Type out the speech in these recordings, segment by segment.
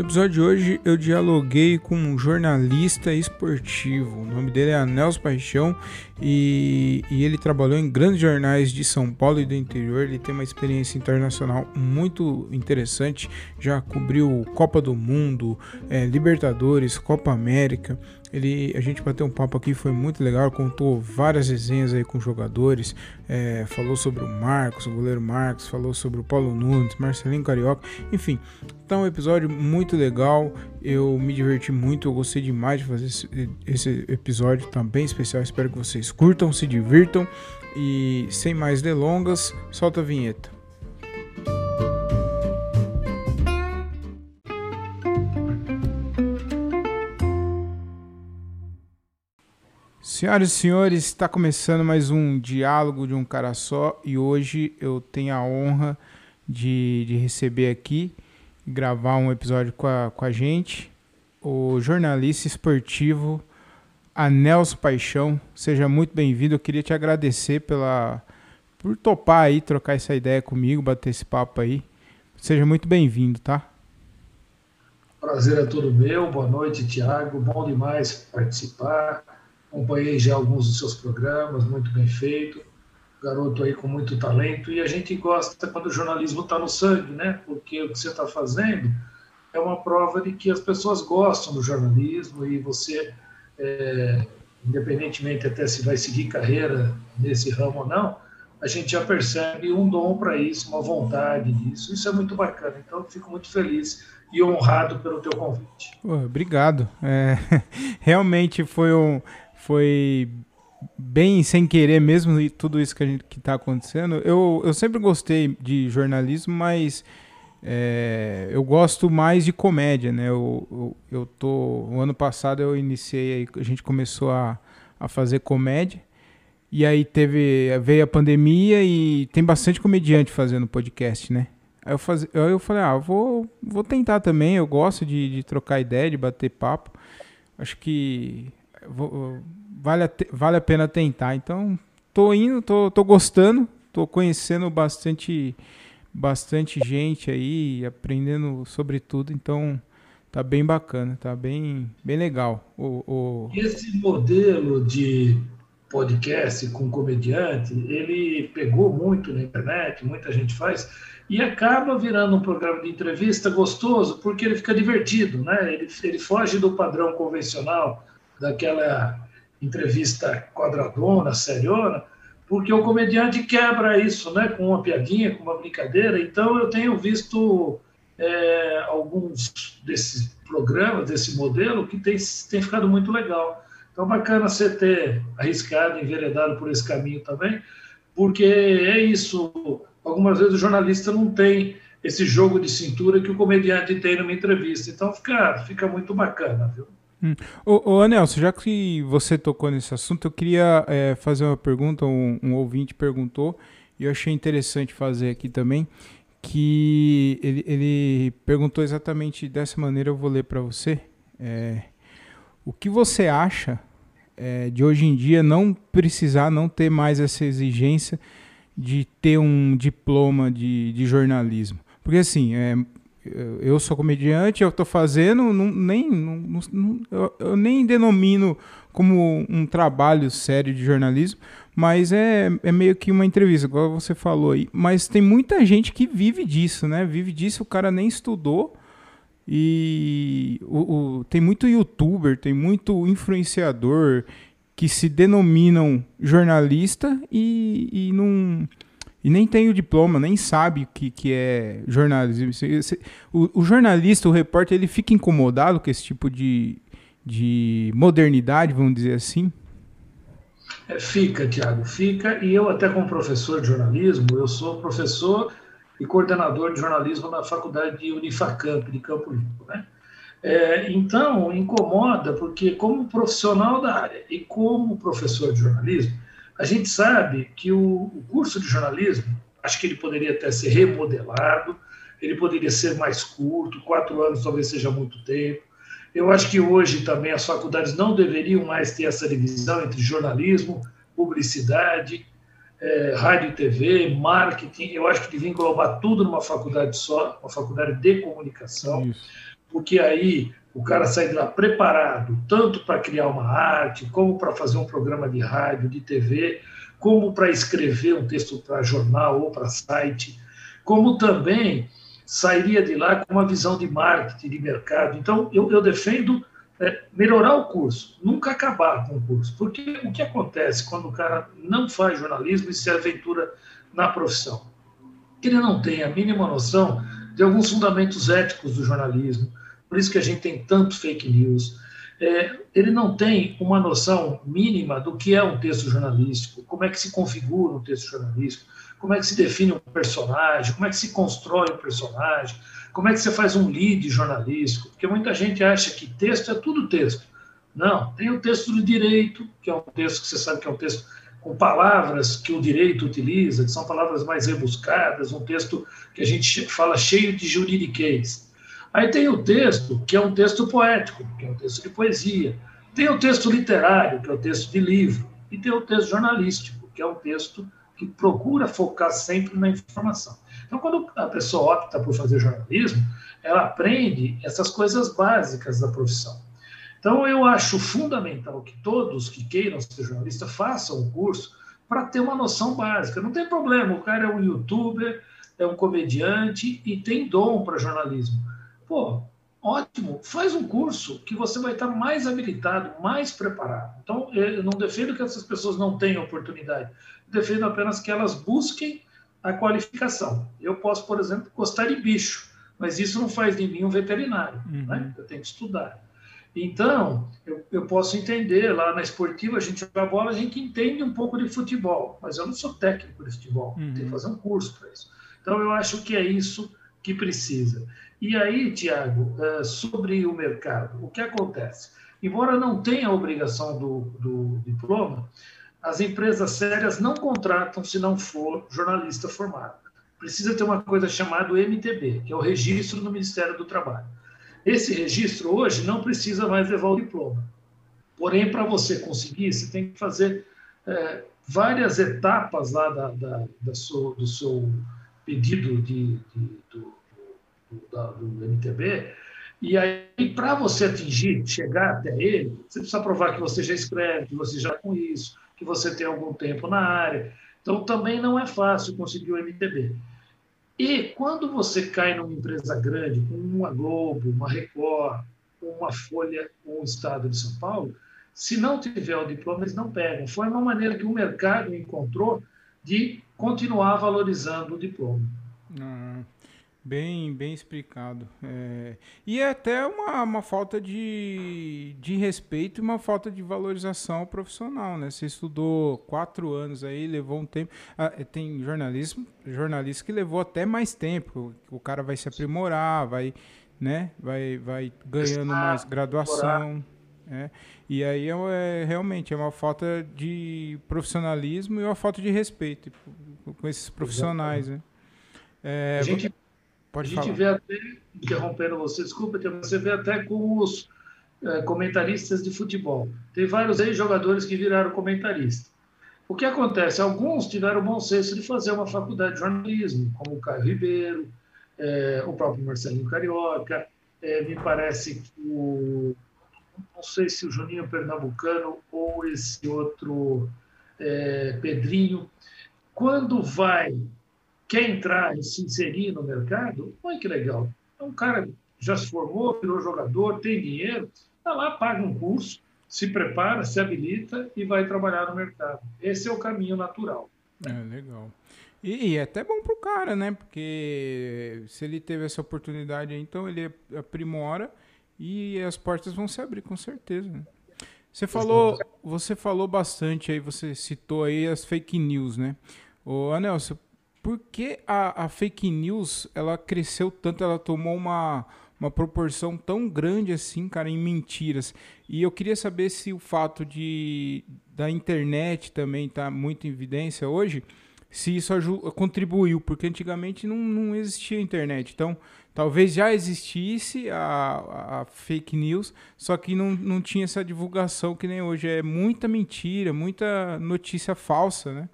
No episódio de hoje eu dialoguei com um jornalista esportivo. O nome dele é Nelson Paixão e, e, ele trabalhou em grandes jornais de São Paulo e do interior. Ele tem uma experiência internacional muito interessante. Já cobriu Copa do Mundo, é, Libertadores, Copa América. Ele, a gente bateu um papo aqui, foi muito legal, contou várias resenhas aí com jogadores, é, falou sobre o Marcos, o goleiro Marcos, falou sobre o Paulo Nunes, Marcelinho Carioca, enfim, tá um episódio muito legal, eu me diverti muito, eu gostei demais de fazer esse, esse episódio, tá bem especial, espero que vocês curtam, se divirtam e sem mais delongas, solta a vinheta. Senhoras e senhores, está começando mais um diálogo de um cara só e hoje eu tenho a honra de, de receber aqui gravar um episódio com a, com a gente o jornalista esportivo Anelso Paixão. Seja muito bem-vindo. Eu queria te agradecer pela por topar aí, trocar essa ideia comigo, bater esse papo aí. Seja muito bem-vindo, tá? Prazer é todo meu. Boa noite, Tiago. Bom demais participar acompanhei já alguns dos seus programas, muito bem feito, garoto aí com muito talento, e a gente gosta quando o jornalismo está no sangue, né? Porque o que você está fazendo é uma prova de que as pessoas gostam do jornalismo e você, é, independentemente até se vai seguir carreira nesse ramo ou não, a gente já percebe um dom para isso, uma vontade disso. Isso é muito bacana. Então, fico muito feliz e honrado pelo teu convite. obrigado. É, realmente foi um, foi bem sem querer mesmo e tudo isso que está acontecendo. Eu, eu sempre gostei de jornalismo, mas é, eu gosto mais de comédia, né? Eu, eu, eu, tô o ano passado eu iniciei a gente começou a, a fazer comédia e aí teve veio a pandemia e tem bastante comediante fazendo podcast, né? Aí eu, faz, aí eu falei, ah, vou, vou tentar também. Eu gosto de, de trocar ideia, de bater papo. Acho que vou, vale, a, vale a pena tentar. Então, tô indo, tô, tô gostando, tô conhecendo bastante, bastante gente aí, aprendendo sobre tudo. Então, tá bem bacana, tá bem, bem legal. O, o... Esse modelo de podcast com comediante, ele pegou muito na internet, muita gente faz, e acaba virando um programa de entrevista gostoso, porque ele fica divertido, né? Ele, ele foge do padrão convencional, daquela entrevista quadradona, seriona, porque o comediante quebra isso, né, com uma piadinha, com uma brincadeira. Então, eu tenho visto é, alguns desses programas, desse modelo, que tem, tem ficado muito legal. Então, bacana você ter arriscado, enveredado por esse caminho também, porque é isso. Algumas vezes o jornalista não tem esse jogo de cintura que o comediante tem numa entrevista. Então, fica, fica muito bacana, viu? Hum. Ô, Anelson, já que você tocou nesse assunto, eu queria é, fazer uma pergunta. Um, um, ouvinte perguntou, e eu achei interessante fazer aqui também, que ele, ele perguntou exatamente dessa maneira, eu vou ler para você. É, o que você acha é, de hoje em dia não precisar, não ter mais essa exigência de ter um diploma de, de jornalismo? Porque assim, é, eu sou comediante, eu estou fazendo, não, nem, não, não, eu, eu, nem denomino como um trabalho sério de jornalismo, mas é, é meio que uma entrevista, igual você falou aí. Mas tem muita gente que vive disso, né? Vive disso, o cara nem estudou. E o, o, tem muito youtuber, tem muito influenciador que se denominam jornalista e, e não e nem tem o diploma, nem sabe o que, que é jornalismo. O, o, jornalista, o repórter, ele fica incomodado com esse tipo de, de modernidade, vamos dizer assim? É, fica, Tiago, fica. E eu, até como professor de jornalismo, eu sou professor e coordenador de jornalismo na faculdade de Unifacamp, de Campo Limpo. Né? É, então, incomoda, porque como profissional da área e como professor de jornalismo, a gente sabe que o, curso de jornalismo, acho que ele poderia até ser remodelado, ele poderia ser mais curto, quatro anos talvez seja muito tempo. Eu acho que hoje também as faculdades não deveriam mais ter essa divisão entre jornalismo, publicidade, é, rádio e TV, marketing. Eu acho que devia englobar tudo numa faculdade só, uma faculdade de comunicação. Isso. porque aí o cara sai de lá preparado, tanto para criar uma arte, como para fazer um programa de rádio, de TV, como para escrever um texto para jornal ou para site, como também sairia de lá com uma visão de marketing, de mercado. Então, eu, eu defendo é, melhorar o curso, nunca acabar com o curso. Porque o que acontece quando o cara não faz jornalismo e se aventura na profissão? Ele não tem a mínima noção de alguns fundamentos éticos do jornalismo, por isso que a gente tem tanto fake news. É, ele não tem uma noção mínima do que é um texto jornalístico, como é que se configura um texto jornalístico, como é que se define um personagem, como é que se constrói um personagem, como é que você faz um lead jornalístico, porque muita gente acha que texto é tudo texto. Não, tem o texto do direito, que é um texto que você sabe que é um texto com palavras que o direito utiliza, que são palavras mais rebuscadas, um texto que a gente fala cheio de juridiquês. Aí tem o texto, que é um texto poético, que é um texto de poesia. Tem o texto literário, que é o texto de livro. E tem o texto jornalístico, que é um texto que procura focar sempre na informação. Então, quando a pessoa opta por fazer jornalismo, ela aprende essas coisas básicas da profissão. Então, eu acho fundamental que todos que queiram ser jornalista façam o curso para ter uma noção básica. Não tem problema, o cara é um youtuber, é um comediante e tem dom para jornalismo. Pô, ótimo, faz um curso que você vai estar mais habilitado, mais preparado. Então, eu não defendo que essas pessoas não tenham oportunidade, eu defendo apenas que elas busquem a qualificação. Eu posso, por exemplo, gostar de bicho, mas isso não faz de mim um veterinário, uhum. né? Eu tenho que estudar. Então, eu, eu, posso entender, lá na esportiva, a gente joga bola, a gente entende um pouco de futebol, mas eu não sou técnico de futebol, uhum. tenho que fazer um curso para isso. Então, eu acho que é isso que precisa. E aí, Tiago, é, sobre o mercado, o que acontece? Embora não tenha a obrigação do, do diploma, as empresas sérias não contratam se não for jornalista formado. Precisa ter uma coisa chamada MTB, que é o registro no Ministério do Trabalho. Esse registro hoje não precisa mais levar o diploma. Porém, para você conseguir, você tem que fazer é, várias etapas lá da, da, da do seu pedido de, de do, da, do MTB, e aí, para você atingir, chegar até ele, você precisa provar que você já escreve, que você já com isso, que você tem algum tempo na área. Então, também não é fácil conseguir o MTB. E quando você cai numa empresa grande, como uma Globo, uma Record, uma Folha, um Estado de São Paulo, se não tiver o diploma, eles não pegam. Foi uma maneira que o mercado encontrou de continuar valorizando o diploma. Hum. Bem, bem explicado. É... E é até uma, uma falta de, de respeito e uma falta de valorização profissional, né? Você estudou quatro anos aí, levou um tempo. Ah, é, tem jornalismo, jornalista que levou até mais tempo. O cara vai se aprimorar, vai, né? Vai, vai ganhando mais graduação. É. E aí é, é, realmente é uma falta de profissionalismo e uma falta de respeito com esses profissionais, né? É, a gente Pode a gente falar. vê até, interrompendo você, desculpa, você vê até com os é, comentaristas de futebol. Tem vários ex-jogadores que viraram comentaristas. O que acontece? Alguns tiveram o bom senso de fazer uma faculdade de jornalismo, como o Caio Ribeiro, é, o próprio Marcelinho Carioca, é, me parece que o. Não sei se o Juninho Pernambucano ou esse outro Pedrinho. Quando vai quer entrar e se inserir no mercado, olha que legal. É um cara já se formou, virou jogador, tem dinheiro, está lá, paga um curso, se prepara, se habilita e vai trabalhar no mercado. Esse é o caminho natural. É, legal. E, e é até bom para o cara, né? Porque se ele teve essa oportunidade, então ele aprimora e as portas vão se abrir, com certeza. Né? Você falou, você falou bastante aí, você citou aí as fake news, né? Ô, Anel, você por que a, a, fake news ela cresceu tanto, ela tomou uma, uma proporção tão grande assim, cara, em mentiras? E eu queria saber se o fato de da internet também tá muito em evidência hoje, se isso contribuiu, porque antigamente não, não existia internet. Então, talvez já existisse a, a, fake news, só que não, não tinha essa divulgação que nem hoje. É muita mentira, muita notícia falsa, né?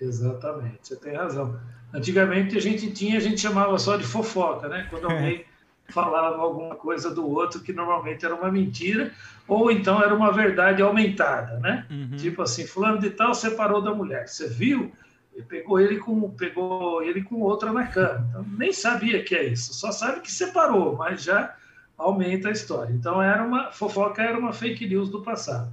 Exatamente, você tem razão. Antigamente a gente tinha, a gente chamava só de fofoca, né? Quando alguém falava alguma coisa do outro que normalmente era uma mentira, ou então era uma verdade aumentada, né? Uhum. Tipo assim, fulano de tal separou da mulher. Você viu? E pegou ele com pegou ele com outra na cama. Então, nem sabia que é isso, só sabe que separou, mas já aumenta a história. Então era uma fofoca era uma fake news do passado.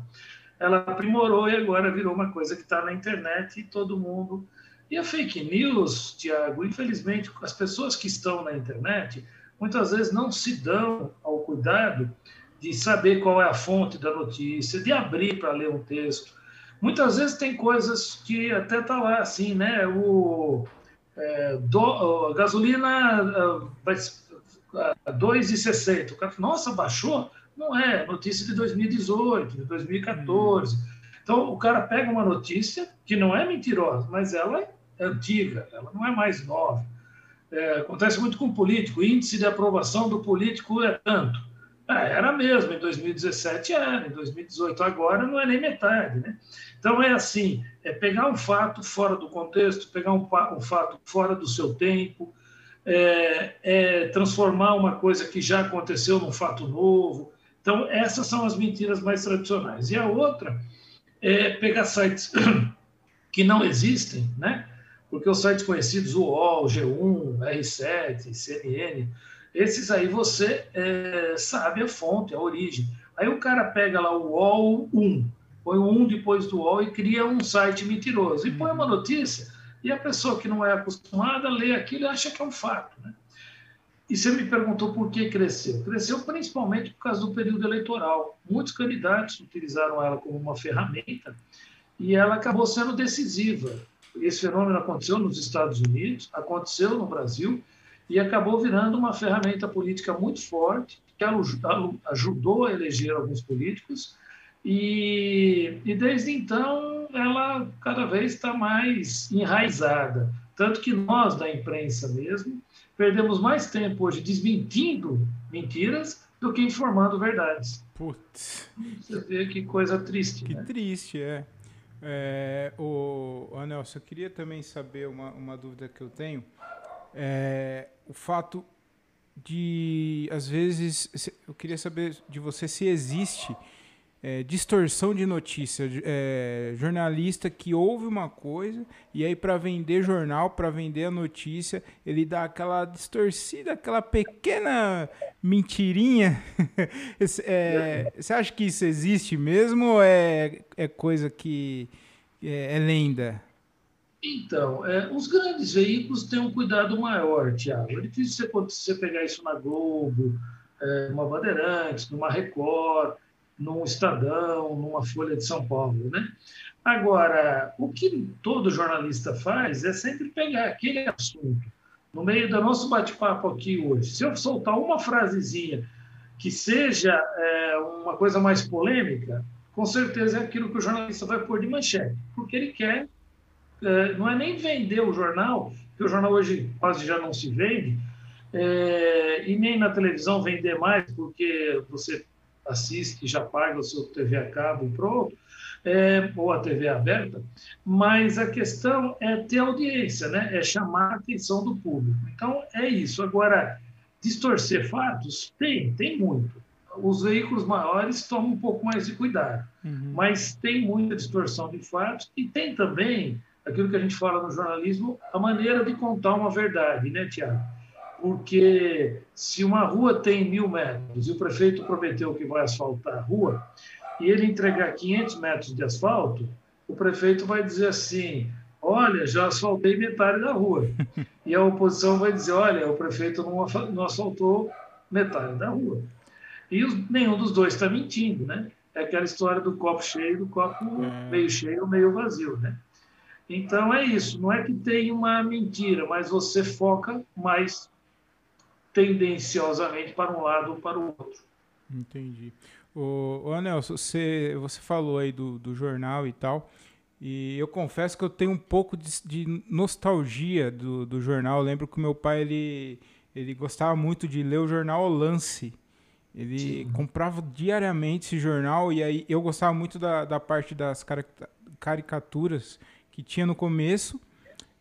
Ela aprimorou e agora virou uma coisa que está na internet e todo mundo. E a fake news, Tiago, infelizmente, as pessoas que estão na internet muitas vezes não se dão ao cuidado de saber qual é a fonte da notícia, de abrir para ler um texto. Muitas vezes tem coisas que até está lá assim, né? O, é, do, gasolina uh, vai 2,60. O cara nossa, baixou? Não é, notícia de 2018, de 2014. Então, o cara pega uma notícia que não é mentirosa, mas ela é antiga, ela não é mais nova. É, acontece muito com político, o índice de aprovação do político é tanto. É, era mesmo, em 2017 era, em 2018 agora não é nem metade. Né? Então é assim, é pegar um fato fora do contexto, pegar um, um fato fora do seu tempo, é, é transformar uma coisa que já aconteceu num fato novo. Então essas são as mentiras mais tradicionais. E a outra é pegar sites que não existem, né? porque os sites conhecidos, o UOL, G1, R7, CNN, esses aí você é, sabe a fonte, a origem. Aí o cara pega lá o UOL 1, põe o 1 depois do UOL e cria um site mentiroso. E põe uma notícia, e a pessoa que não é acostumada lê aquilo e acha que é um fato. Né? E você me perguntou por que cresceu. Cresceu principalmente por causa do período eleitoral. Muitos candidatos utilizaram ela como uma ferramenta e ela acabou sendo decisiva. Esse fenômeno aconteceu nos Estados Unidos, aconteceu no Brasil e acabou virando uma ferramenta política muito forte que ajudou a eleger alguns políticos e, e desde então ela cada vez está mais enraizada. Tanto que nós, da imprensa mesmo, perdemos mais tempo hoje desmentindo mentiras do que informando verdades. Putz. Você vê que coisa triste. Que né? triste, é. É, o, o Nelson, eu queria também saber uma, uma dúvida que eu tenho. É, o fato de, às vezes, eu queria saber de você se existe é, distorção de notícia. É, jornalista que ouve uma coisa e aí para vender jornal, para vender a notícia, ele dá aquela distorcida, aquela pequena mentirinha. é, você acha que isso existe mesmo ou é, é coisa que é, é lenda? Então, é, os grandes veículos têm um cuidado maior, Tiago. É difícil você, você pegar isso na Globo, é, numa Bandeirantes, numa Record, num Estadão, numa Folha de São Paulo, né? Agora, o que todo jornalista faz é sempre pegar aquele assunto. No meio do nosso bate-papo aqui hoje, se eu soltar uma frasezinha que seja é, uma coisa mais polêmica, com certeza é aquilo que o jornalista vai pôr de manchete, porque ele quer, é, não é nem vender o jornal, que o jornal hoje quase já não se vende, é, e nem na televisão vender mais, porque você assiste, já paga o seu TV a cabo pronto, é, ou a TV aberta, mas a questão é ter audiência, né? é chamar a atenção do público. Então, é isso. Agora, distorcer fatos? Tem, tem muito. Os veículos maiores tomam um pouco mais de cuidado, uhum. mas tem muita distorção de fatos e tem também aquilo que a gente fala no jornalismo, a maneira de contar uma verdade, né, Tiago? Porque se uma rua tem mil metros e o prefeito prometeu que vai asfaltar a rua, e ele entregar 500 metros de asfalto, o prefeito vai dizer assim: Olha, já asfaltei metade da rua. E a oposição vai dizer: Olha, o prefeito não asfaltou metade da rua. E nenhum dos dois está mentindo, né? É aquela história do copo cheio, do copo é. meio cheio, meio vazio, né? Então é isso. Não é que tem uma mentira, mas você foca mais tendenciosamente para um lado ou para o outro. Entendi. O, Anelson, você, você falou aí do, do jornal e tal, e eu confesso que eu tenho um pouco de, de nostalgia do, do jornal. Eu lembro que o meu pai ele, ele gostava muito de ler o jornal o Lance. Ele Sim. comprava diariamente esse jornal e aí eu gostava muito da, da parte das caricaturas que tinha no começo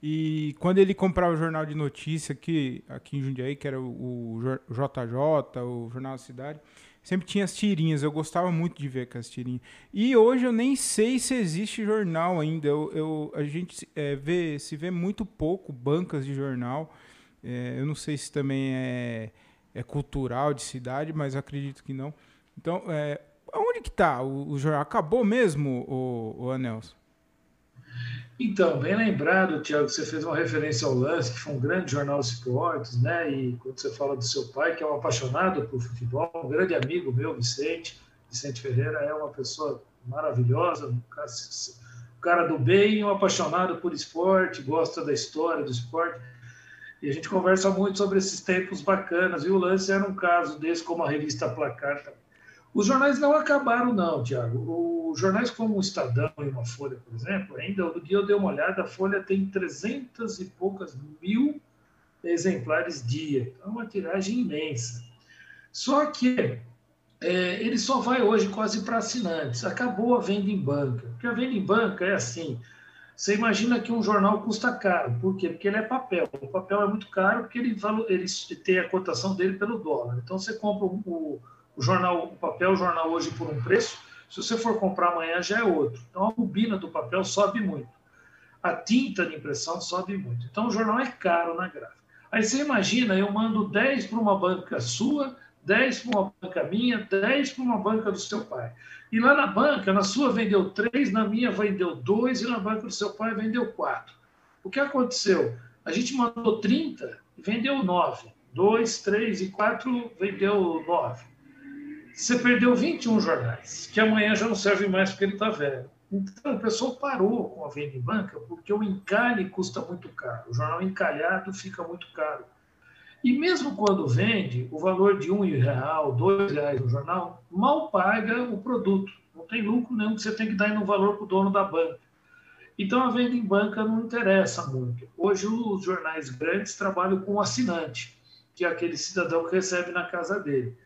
E quando ele comprava o jornal de notícia aqui, aqui em Jundiaí, que era o, JJ, o Jornal da Cidade, sempre tinha as tirinhas. Eu gostava muito de ver aquelas tirinhas. E hoje eu nem sei se existe jornal ainda. Eu, eu a gente é, vê, se vê muito pouco bancas de jornal. É, eu não sei se também é, é cultural de cidade, mas acredito que não. Então, é, onde que está o, o, jornal? Acabou mesmo, o, o Anelson? Então, bem lembrado, Tiago, você fez uma referência ao Lance, que foi um grande jornal de esportes, né? E quando você fala do seu pai, que é um apaixonado por futebol, um grande amigo meu, Vicente, Vicente Ferreira, é uma pessoa maravilhosa, um cara do bem, um apaixonado por esporte, gosta da história do esporte. E a gente conversa muito sobre esses tempos bacanas. E o Lance era um caso desse, como a revista Placar. Os jornais não acabaram, não, Tiago. Os jornais como o Estadão e uma Folha, por exemplo, ainda no dia eu dei uma olhada, a Folha tem 300 e poucas mil exemplares dia. É uma tiragem imensa. Só que é, ele só vai hoje quase para assinantes. Acabou a venda em banca. Porque a venda em banca é assim. Você imagina que um jornal custa caro. Por quê? Porque ele é papel. O papel é muito caro porque ele, ele tem a cotação dele pelo dólar. Então você compra o, o jornal, o papel o jornal hoje por um preço, se você for comprar amanhã já é outro. Então a bobina do papel sobe muito. A tinta de impressão sobe muito. Então o jornal é caro na gráfica. Aí você imagina, eu mando 10 para uma banca sua, 10 para uma banca minha, 10 para uma banca do seu pai. E lá na banca, na sua vendeu 3, na minha vendeu 2 e na banca do seu pai vendeu 4. O que aconteceu? A gente mandou 30 e vendeu 9. 2, 3 e 4 vendeu 9 você perdeu 21 jornais, que amanhã já não serve mais porque ele está velho. Então, o pessoal parou com a venda em banca porque o encalhe custa muito caro. O jornal encalhado fica muito caro. E mesmo quando vende, o valor de um real, dois reais no jornal, mal paga o produto. Não tem lucro nenhum que você tem que dar no valor para o dono da banca. Então, a venda em banca não interessa muito. Hoje, os jornais grandes trabalham com assinante, que é aquele cidadão que recebe na casa dele.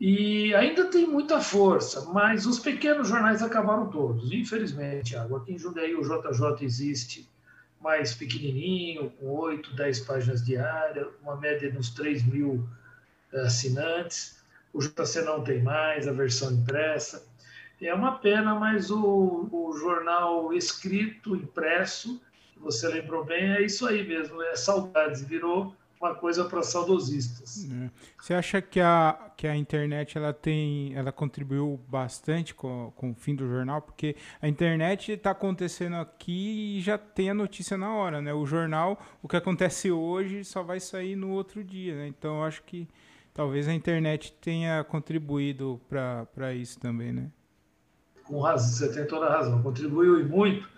E ainda tem muita força, mas os pequenos jornais acabaram todos, infelizmente, Thiago. Aqui em Jundiaí o JJ existe mais pequenininho, com 8, 10 páginas diárias, uma média de uns 3 mil eh, assinantes. O JC não tem mais, a versão impressa. É uma pena, mas o, o jornal escrito, impresso, você lembrou bem, é isso aí mesmo, é saudades, virou uma coisa para saudosistas. É. Você acha que a, que a internet ela tem, ela contribuiu bastante com, com o fim do jornal? Porque a internet está acontecendo aqui e já tem a notícia na hora, né? O jornal, o que acontece hoje só vai sair no outro dia, né? Então eu acho que talvez a internet tenha contribuído para isso também, né? Com razão, você tem toda a razão. Contribuiu e muito,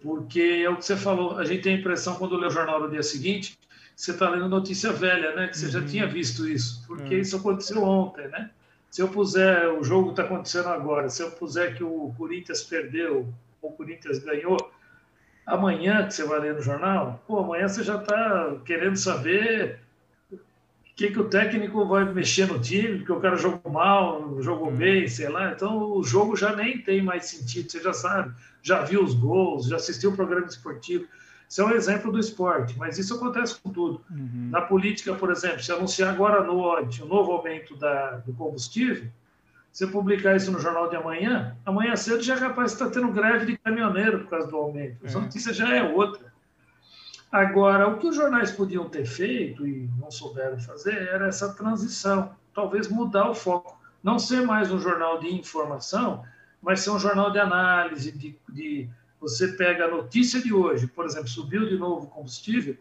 porque é o que você falou. A gente tem a impressão quando lê o jornal no dia seguinte você está lendo notícia velha, né? Que você uhum. já tinha visto isso, porque uhum. isso aconteceu ontem, né? Se eu puser, o jogo está acontecendo agora, se eu puser que o Corinthians perdeu ou o Corinthians ganhou, amanhã que você vai ler no jornal, pô, amanhã você já está querendo saber o que, que o técnico vai mexer no time, porque o cara jogou mal, jogou uhum. bem, sei lá. Então o jogo já nem tem mais sentido, você já sabe, já viu os gols, já assistiu o programa esportivo. Isso é um exemplo do esporte, mas isso acontece com tudo. Uhum. Na política, por exemplo, se anunciar agora à noite o novo aumento da, do combustível, se publicar isso no jornal de amanhã, amanhã cedo já é capaz de estar tendo greve de caminhoneiro por causa do aumento. É. A notícia já é outra. Agora, o que os jornais podiam ter feito e não souberam fazer era essa transição, talvez mudar o foco. Não ser mais um jornal de informação, mas ser um jornal de análise, de, de você pega a notícia de hoje, por exemplo, subiu de novo o combustível,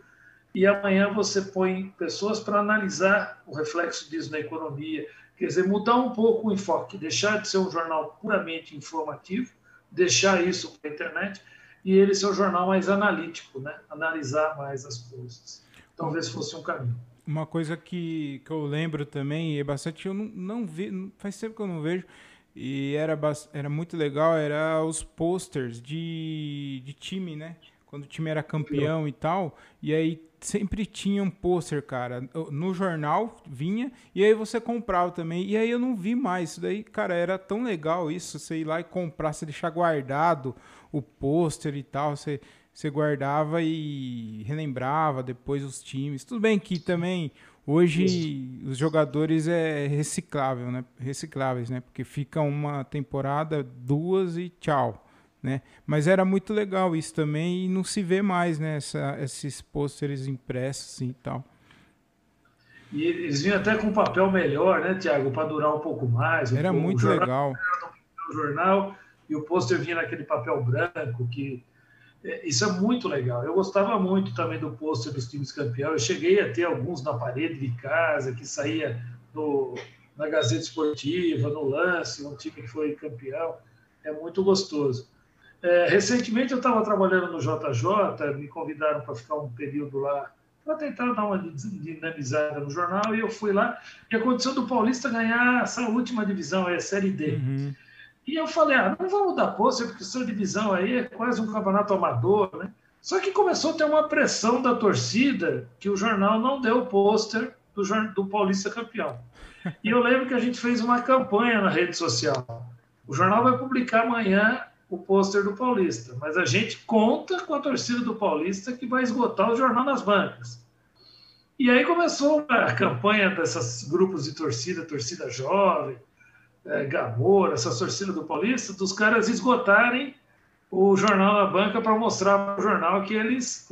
e amanhã você põe pessoas para analisar o reflexo disso na economia. Quer dizer, mudar um pouco o enfoque, deixar de ser um jornal puramente informativo, deixar isso para a internet, e ele ser um jornal mais analítico, né? analisar mais as coisas. Talvez fosse um caminho. Uma coisa que, que eu lembro também, é bastante, eu não, não faz tempo que eu não vejo, e era, era muito legal, era os posters de, de time, né? Quando o time era campeão e tal. E aí sempre tinha um pôster, cara. No jornal vinha, e aí você comprava também. E aí eu não vi mais. Isso daí, cara, era tão legal isso. Você ir lá e comprar, você deixar guardado o pôster e tal. Você, você guardava e relembrava depois os times. Tudo bem que também hoje Isso. os jogadores é reciclável, né? Recicláveis, né? Porque fica uma temporada, duas e tchau. Né? Mas era muito legal isso também e não se vê mais, né? Essa, esses pôsteres impressos assim, e tal. E eles vinham até com papel melhor, né, Tiago, para durar um pouco mais. Era muito legal. O jornal e o pôster vinha naquele papel branco que isso é muito legal. Eu gostava muito também do pôster dos times campeões. Eu cheguei a ter alguns na parede de casa que saía no, na Gazeta Esportiva, no lance, um time que foi campeão. É muito gostoso. É, recentemente eu estava trabalhando no JJ, me convidaram para ficar um período lá para tentar dar uma dinamizada no jornal, e eu fui lá, e aconteceu do Paulista ganhar essa última divisão, é a Série D. Uhum. E eu falei, ah, não vamos dar pôster, porque essa divisão aí é quase um campeonato amador, né? Só que começou a ter uma pressão da torcida que o jornal não deu pôster do, do Paulista campeão. E eu lembro que a gente fez uma campanha na rede social. O jornal vai publicar amanhã o pôster do Paulista, mas a gente conta com a torcida do Paulista que vai esgotar o jornal nas bancas. E aí começou a campanha desses grupos de torcida, torcida jovem, é, Gamor, essa torcida do Paulista, dos caras esgotarem o jornal na banca para mostrar para o jornal que eles,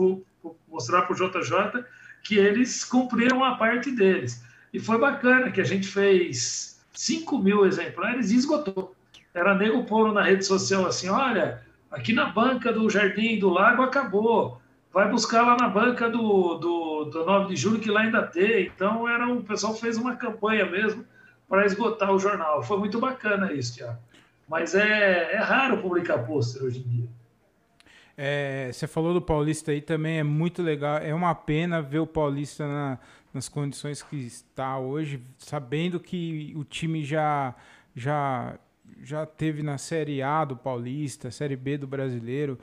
mostrar para o JJ que eles cumpriram a parte deles. E foi bacana que a gente fez 5 mil exemplares e esgotou. Era nego pondo na rede social assim: olha, aqui na banca do Jardim do Lago acabou. Vai buscar lá na banca do, do, do 9 de julho, que lá ainda tem. Então, era um, o pessoal fez uma campanha mesmo para esgotar o jornal. Foi muito bacana isso, Tiago. Mas é, é raro publicar pôster hoje em dia. É, você falou do Paulista aí também, é muito legal. É uma pena ver o Paulista na, nas condições que está hoje, sabendo que o time já, já já teve na Série A do Paulista, Série B do Brasileiro,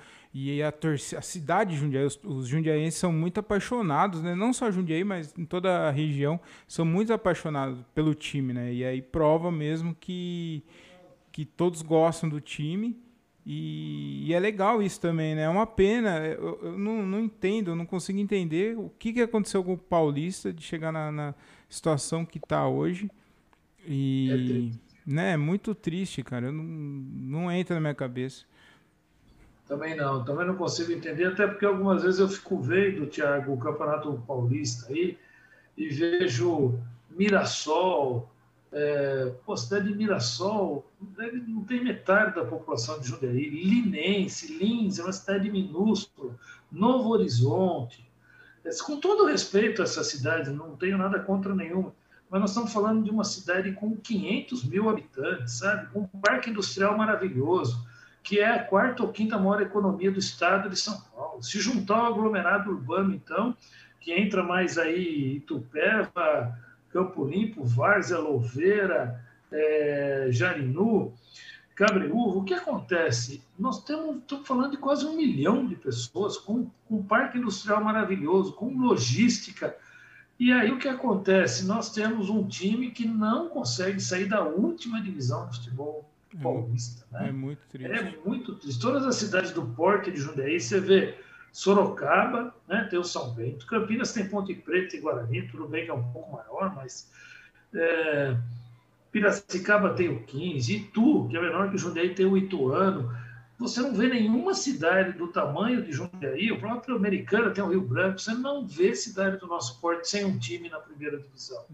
e a, a cidade de Jundiaí, os, os jundiaenses são muito apaixonados, né? não só Jundiaí, mas em toda a região, são muito apaixonados pelo time, né? E aí prova mesmo que, que todos gostam do time, e, e é legal isso também, né? É uma pena, eu, eu não, não, entendo, eu não consigo entender o que, que aconteceu com o Paulista de chegar na, na situação que está hoje, e... É né, é muito triste, cara. Não, não entra na minha cabeça. Também não, também não consigo entender, até porque algumas vezes eu fico vendo, Thiago, o Campeonato Paulista aí, e vejo Mirassol, é, pô, cidade de Mirassol, não tem metade da população de Jundiaí, Linense, Lins, é uma cidade minúscula, Novo Horizonte, com todo respeito a essa cidade, não tenho nada contra nenhuma, mas nós estamos falando de uma cidade com 500 mil habitantes, sabe? Com um parque industrial maravilhoso, que é a quarta ou quinta maior economia do estado de São Paulo. Se juntar ao aglomerado urbano, então, que entra mais aí Itupeva, Campo Limpo, Várzea, Louveira, é, Jarinu, Cabreúva, o que acontece? Nós temos, estamos falando de quase um milhão de pessoas com, com um parque industrial maravilhoso, com logística e aí o que acontece? Nós temos um time que não consegue sair da última divisão do futebol paulista. É, né? é muito triste. É muito triste. Todas as cidades do Porto de Jundiaí, você vê Sorocaba, né, tem o São Bento, Campinas tem Ponte Preta e Guarani, tudo bem que é um pouco maior, mas é, Piracicaba tem o 15, Itu, que é menor que o Jundiaí, tem o Ituano, você não vê nenhuma cidade do tamanho de Jundiaí, o próprio americano tem o Rio Branco, você não vê cidade do nosso porte sem um time na primeira divisão.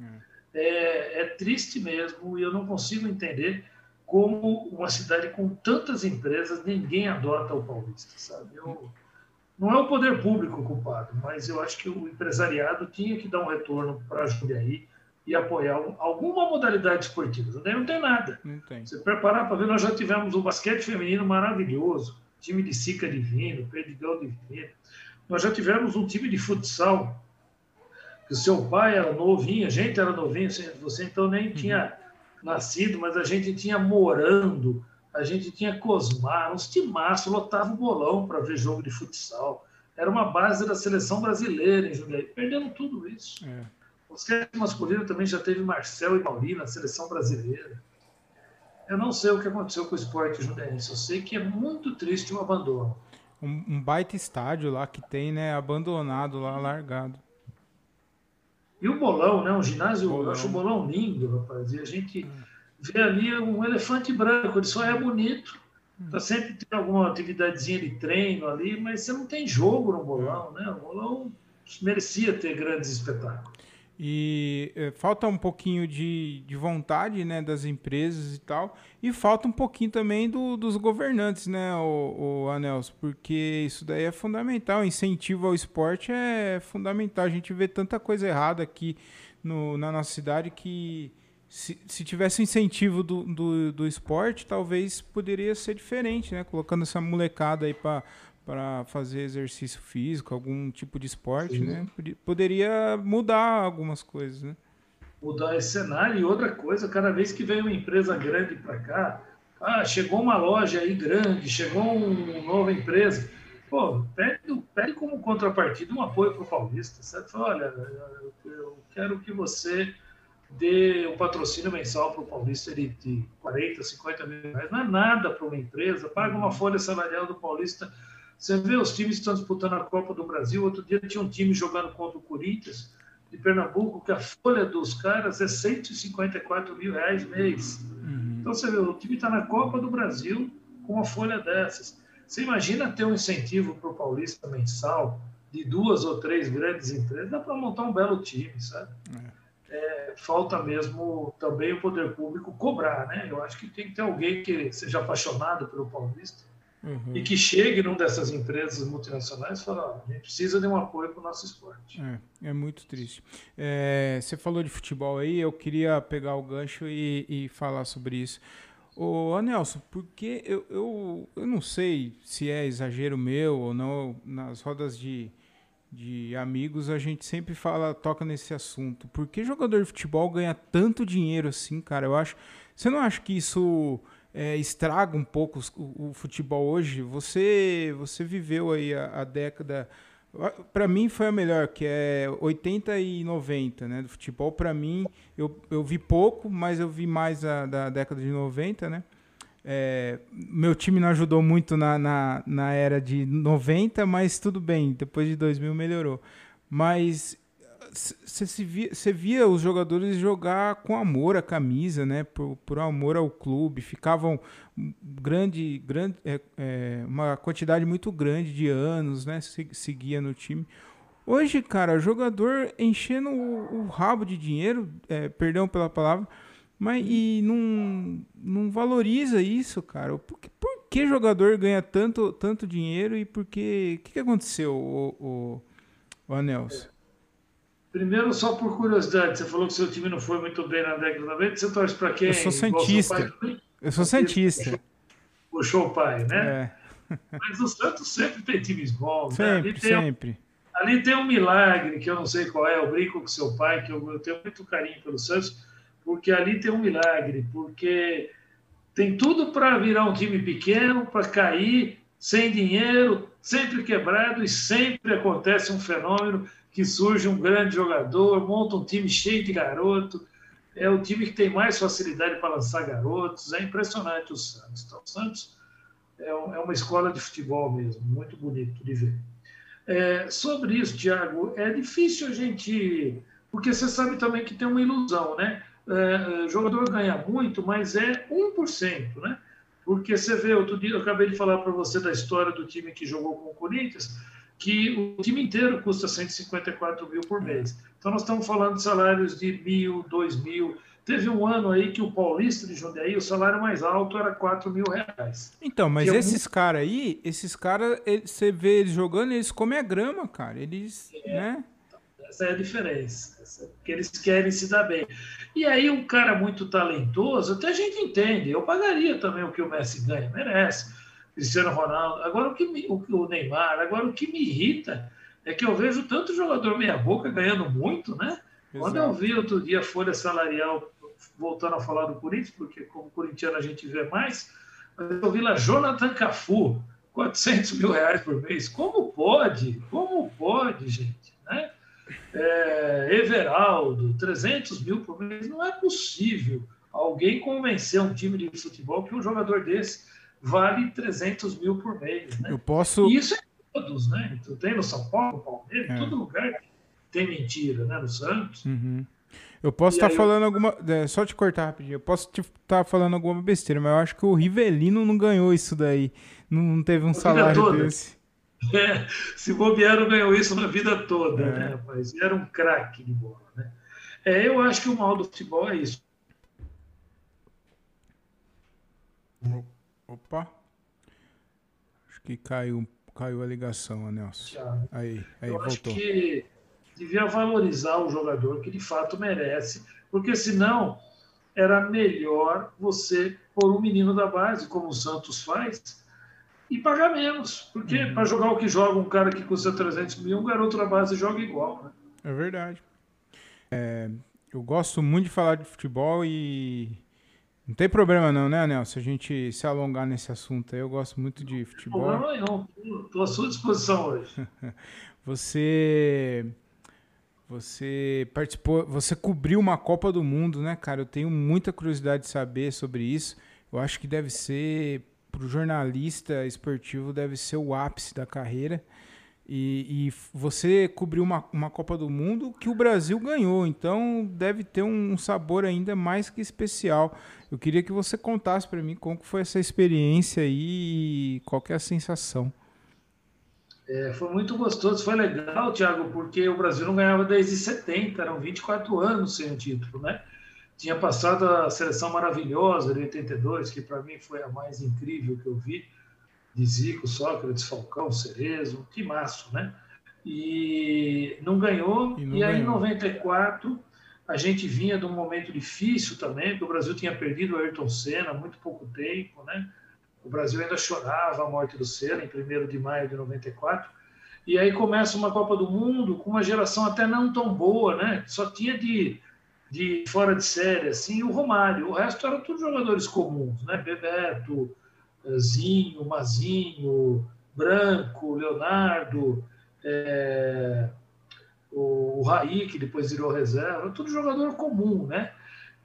É. é, é triste mesmo e eu não consigo entender como uma cidade com tantas empresas ninguém adota o paulista, sabe? Eu, não é o poder público culpado, mas eu acho que o empresariado tinha que dar um retorno para Jundiaí e apoiar alguma modalidade esportiva. Daí não tem nada. Não tem. Você preparar para ver, nós já tivemos um basquete feminino maravilhoso, time de Sica Divino, Perdigão Divino. Nós já tivemos um time de futsal, que o seu pai era novinho, a gente era novinho, você então nem uhum. tinha nascido, mas a gente tinha morando, a gente tinha Cosmar, uns timaços, lotava o bolão para ver jogo de futsal. Era uma base da seleção brasileira em Jundiaí. Perdendo tudo isso. É. O basquete masculino também já teve Marcel e Mauri na seleção brasileira. Eu não sei o que aconteceu com o esporte judense, eu sei que é muito triste o abandono. Um, um, baita estádio lá que tem, né? Abandonado lá, largado. E o bolão, né? Um ginásio, bolão. eu acho o bolão lindo, rapaz. E a gente vê ali um elefante branco, ele só é bonito. Tá sempre tem alguma atividadezinha de treino ali, mas você não tem jogo no bolão, né? O bolão merecia ter grandes espetáculos. E é, falta um pouquinho de, de vontade né, das empresas e tal. E falta um pouquinho também do, dos governantes, né, o, o Anelso? Porque isso daí é fundamental. Incentivo ao esporte é fundamental. A gente vê tanta coisa errada aqui no, na nossa cidade que se, se tivesse incentivo do, do, do esporte, talvez poderia ser diferente, né? Colocando essa molecada aí para para fazer exercício físico, algum tipo de esporte, Sim. né? Poderia mudar algumas coisas, né? Mudar esse cenário. E outra coisa, cada vez que vem uma empresa grande para cá, ah, chegou uma loja aí grande, chegou uma nova empresa, pô, pede, pede como contrapartida um apoio para o Paulista, certo? Fala, olha, eu quero que você dê um patrocínio mensal para o Paulista de, de 40, 50 mil reais. Não é nada para uma empresa, paga uma folha salarial do Paulista você vê os times que estão disputando a Copa do Brasil. Outro dia tinha um time jogando contra o Corinthians de Pernambuco, que a folha dos caras é 154 mil reais mês. Uhum. Então você vê, o time está na Copa do Brasil com uma folha dessas. Você imagina ter um incentivo para o Paulista mensal de duas ou três grandes empresas, dá para montar um belo time, sabe? É. É, falta mesmo também o poder público cobrar, né? Eu acho que tem que ter alguém que seja apaixonado pelo Paulista Uhum. E que chegue num dessas empresas multinacionais e fale, ó, a gente precisa de um apoio para o nosso esporte. É, é muito triste. É, você falou de futebol aí, eu queria pegar o gancho e, e falar sobre isso. Ô, Anelson, porque eu, eu, eu não sei se é exagero meu ou não, nas rodas de, de amigos a gente sempre fala, toca nesse assunto. Por que jogador de futebol ganha tanto dinheiro assim, cara? Eu acho. Você não acha que isso é, estraga um pouco o, o, futebol hoje. Você, você viveu aí a, a década. Para mim foi a melhor, que é 80 e 90, né? Do futebol, para mim, eu, eu vi pouco, mas eu vi mais a, da década de 90, né? É, meu time não ajudou muito na, na, na era de 90, mas tudo bem, depois de 2000 melhorou. Mas você via, os jogadores jogar com amor à camisa, né? Por, por amor ao clube, ficavam grande, grande, é, é, uma quantidade muito grande de anos, né? Seguia no time. Hoje, cara, jogador enchendo o, o rabo de dinheiro, é, perdão pela palavra, mas e não, não valoriza isso, cara. Por que, por que jogador ganha tanto, tanto dinheiro e por que. O que, que aconteceu, o, o, o? Primeiro, só por curiosidade, você falou que seu time não foi muito bem na década de 90, você torce para quem? Eu sou Santista. Eu sou Santista. Puxou o pai, né? É. Mas o Santos sempre tem times bons. Sempre, né? sempre. Um, ali tem um milagre, que eu não sei qual é, eu brinco com seu pai, que eu, eu tenho muito carinho pelo Santos, porque ali tem um milagre, porque tem tudo para virar um time pequeno, para cair, sem dinheiro, sempre quebrado e sempre acontece um fenômeno que surge um grande jogador, monta um time cheio de garoto, é o time que tem mais facilidade para lançar garotos, é impressionante o Santos. Então, o Santos é, é uma escola de futebol mesmo, muito bonito de ver. É, sobre isso, Tiago, é difícil a gente. Porque você sabe também que tem uma ilusão, né? É, o jogador ganha muito, mas é 1%, né? Porque você vê, outro dia eu acabei de falar para você da história do time que jogou com o Corinthians que o time inteiro custa 154 mil por mês. Então, nós estamos falando de salários de mil, dois mil. Teve um ano aí que o Paulista de Jundiaí, o salário mais alto era 4 mil reais. Então, mas é esses muito... caras aí, esses caras, você vê eles jogando, eles comem a grama, cara. Eles, é, né? Essa é a diferença, porque eles querem se dar bem. E aí, um cara muito talentoso, até a gente entende, eu pagaria também o que o Messi ganha, merece Cristiano Ronaldo. Agora, o que me, o, o, Neymar, agora o que me irrita é que eu vejo tanto jogador meia-boca ganhando muito, né? Exato. Quando eu vi outro dia a folha salarial, voltando a falar do Corinthians, porque como corintiano a gente vê mais, eu vi lá Jonathan Cafu, 400 mil reais por mês. Como pode? Como pode, gente? Né? É, Everaldo, 300 mil por mês. Não é possível alguém convencer um time de futebol que um jogador desse vale 300 mil por mês. Né? Eu posso. E isso é todos, né? Tu tem no São Paulo, Palmeiras, é. todo lugar tem mentira, né? No Santos. Uhum. Eu posso estar tá falando eu... alguma. É, só te cortar rapidinho. Eu posso estar tá falando alguma besteira, mas eu acho que o Rivelino não ganhou isso daí. Não, não teve um a salário desse. É, se bobear, ganhou isso na vida toda, é. né, rapaz? Era um craque de bola, né? É, eu acho que o mal do futebol é isso. Opa. Acho que caiu, caiu a ligação, Nelson. Aí, aí eu voltou. Acho que devia valorizar o jogador que de fato merece, porque senão era melhor você pôr um menino da base, como o Santos faz, e pagar menos. Porque uhum. para jogar o que joga um cara que custa 300 mil, um garoto da base joga igual. Né? É verdade. É, eu gosto muito de falar de futebol e não tem problema não, né, Anel? Se a gente se alongar nesse assunto aí, eu gosto muito de futebol. Não, não, estou à sua disposição hoje. você você participou, você cobriu uma Copa do Mundo, né, cara? Eu tenho muita curiosidade de saber sobre isso. Eu acho que deve ser para o jornalista esportivo deve ser o ápice da carreira. E, e, você cobriu uma, uma Copa do Mundo que o Brasil ganhou, então deve ter um sabor ainda mais que especial. Eu queria que você contasse para mim como foi essa experiência aí e qual é a sensação. É, foi muito gostoso, foi legal, Thiago, porque o Brasil não ganhava desde 70, eram 24 anos sem o título, né? Tinha passado a seleção maravilhosa de 82, que para mim foi a mais incrível que eu vi, de Zico, Sócrates, Falcão, Cerezo, que maço, né? E não ganhou, e, não e aí em 94 a gente vinha de um momento difícil também, porque o Brasil tinha perdido o Ayrton Senna há muito pouco tempo, né? O Brasil ainda chorava a morte do Senna, em 1 de maio de 94. E aí começa uma Copa do Mundo com uma geração até não tão boa, né? Só tinha de, de fora de série, assim, o Romário. O resto eram todos jogadores comuns, né? Bebeto, Zinho, Mazinho, Branco, Leonardo, é, o, Raí, que depois virou reserva, tudo jogador comum, né?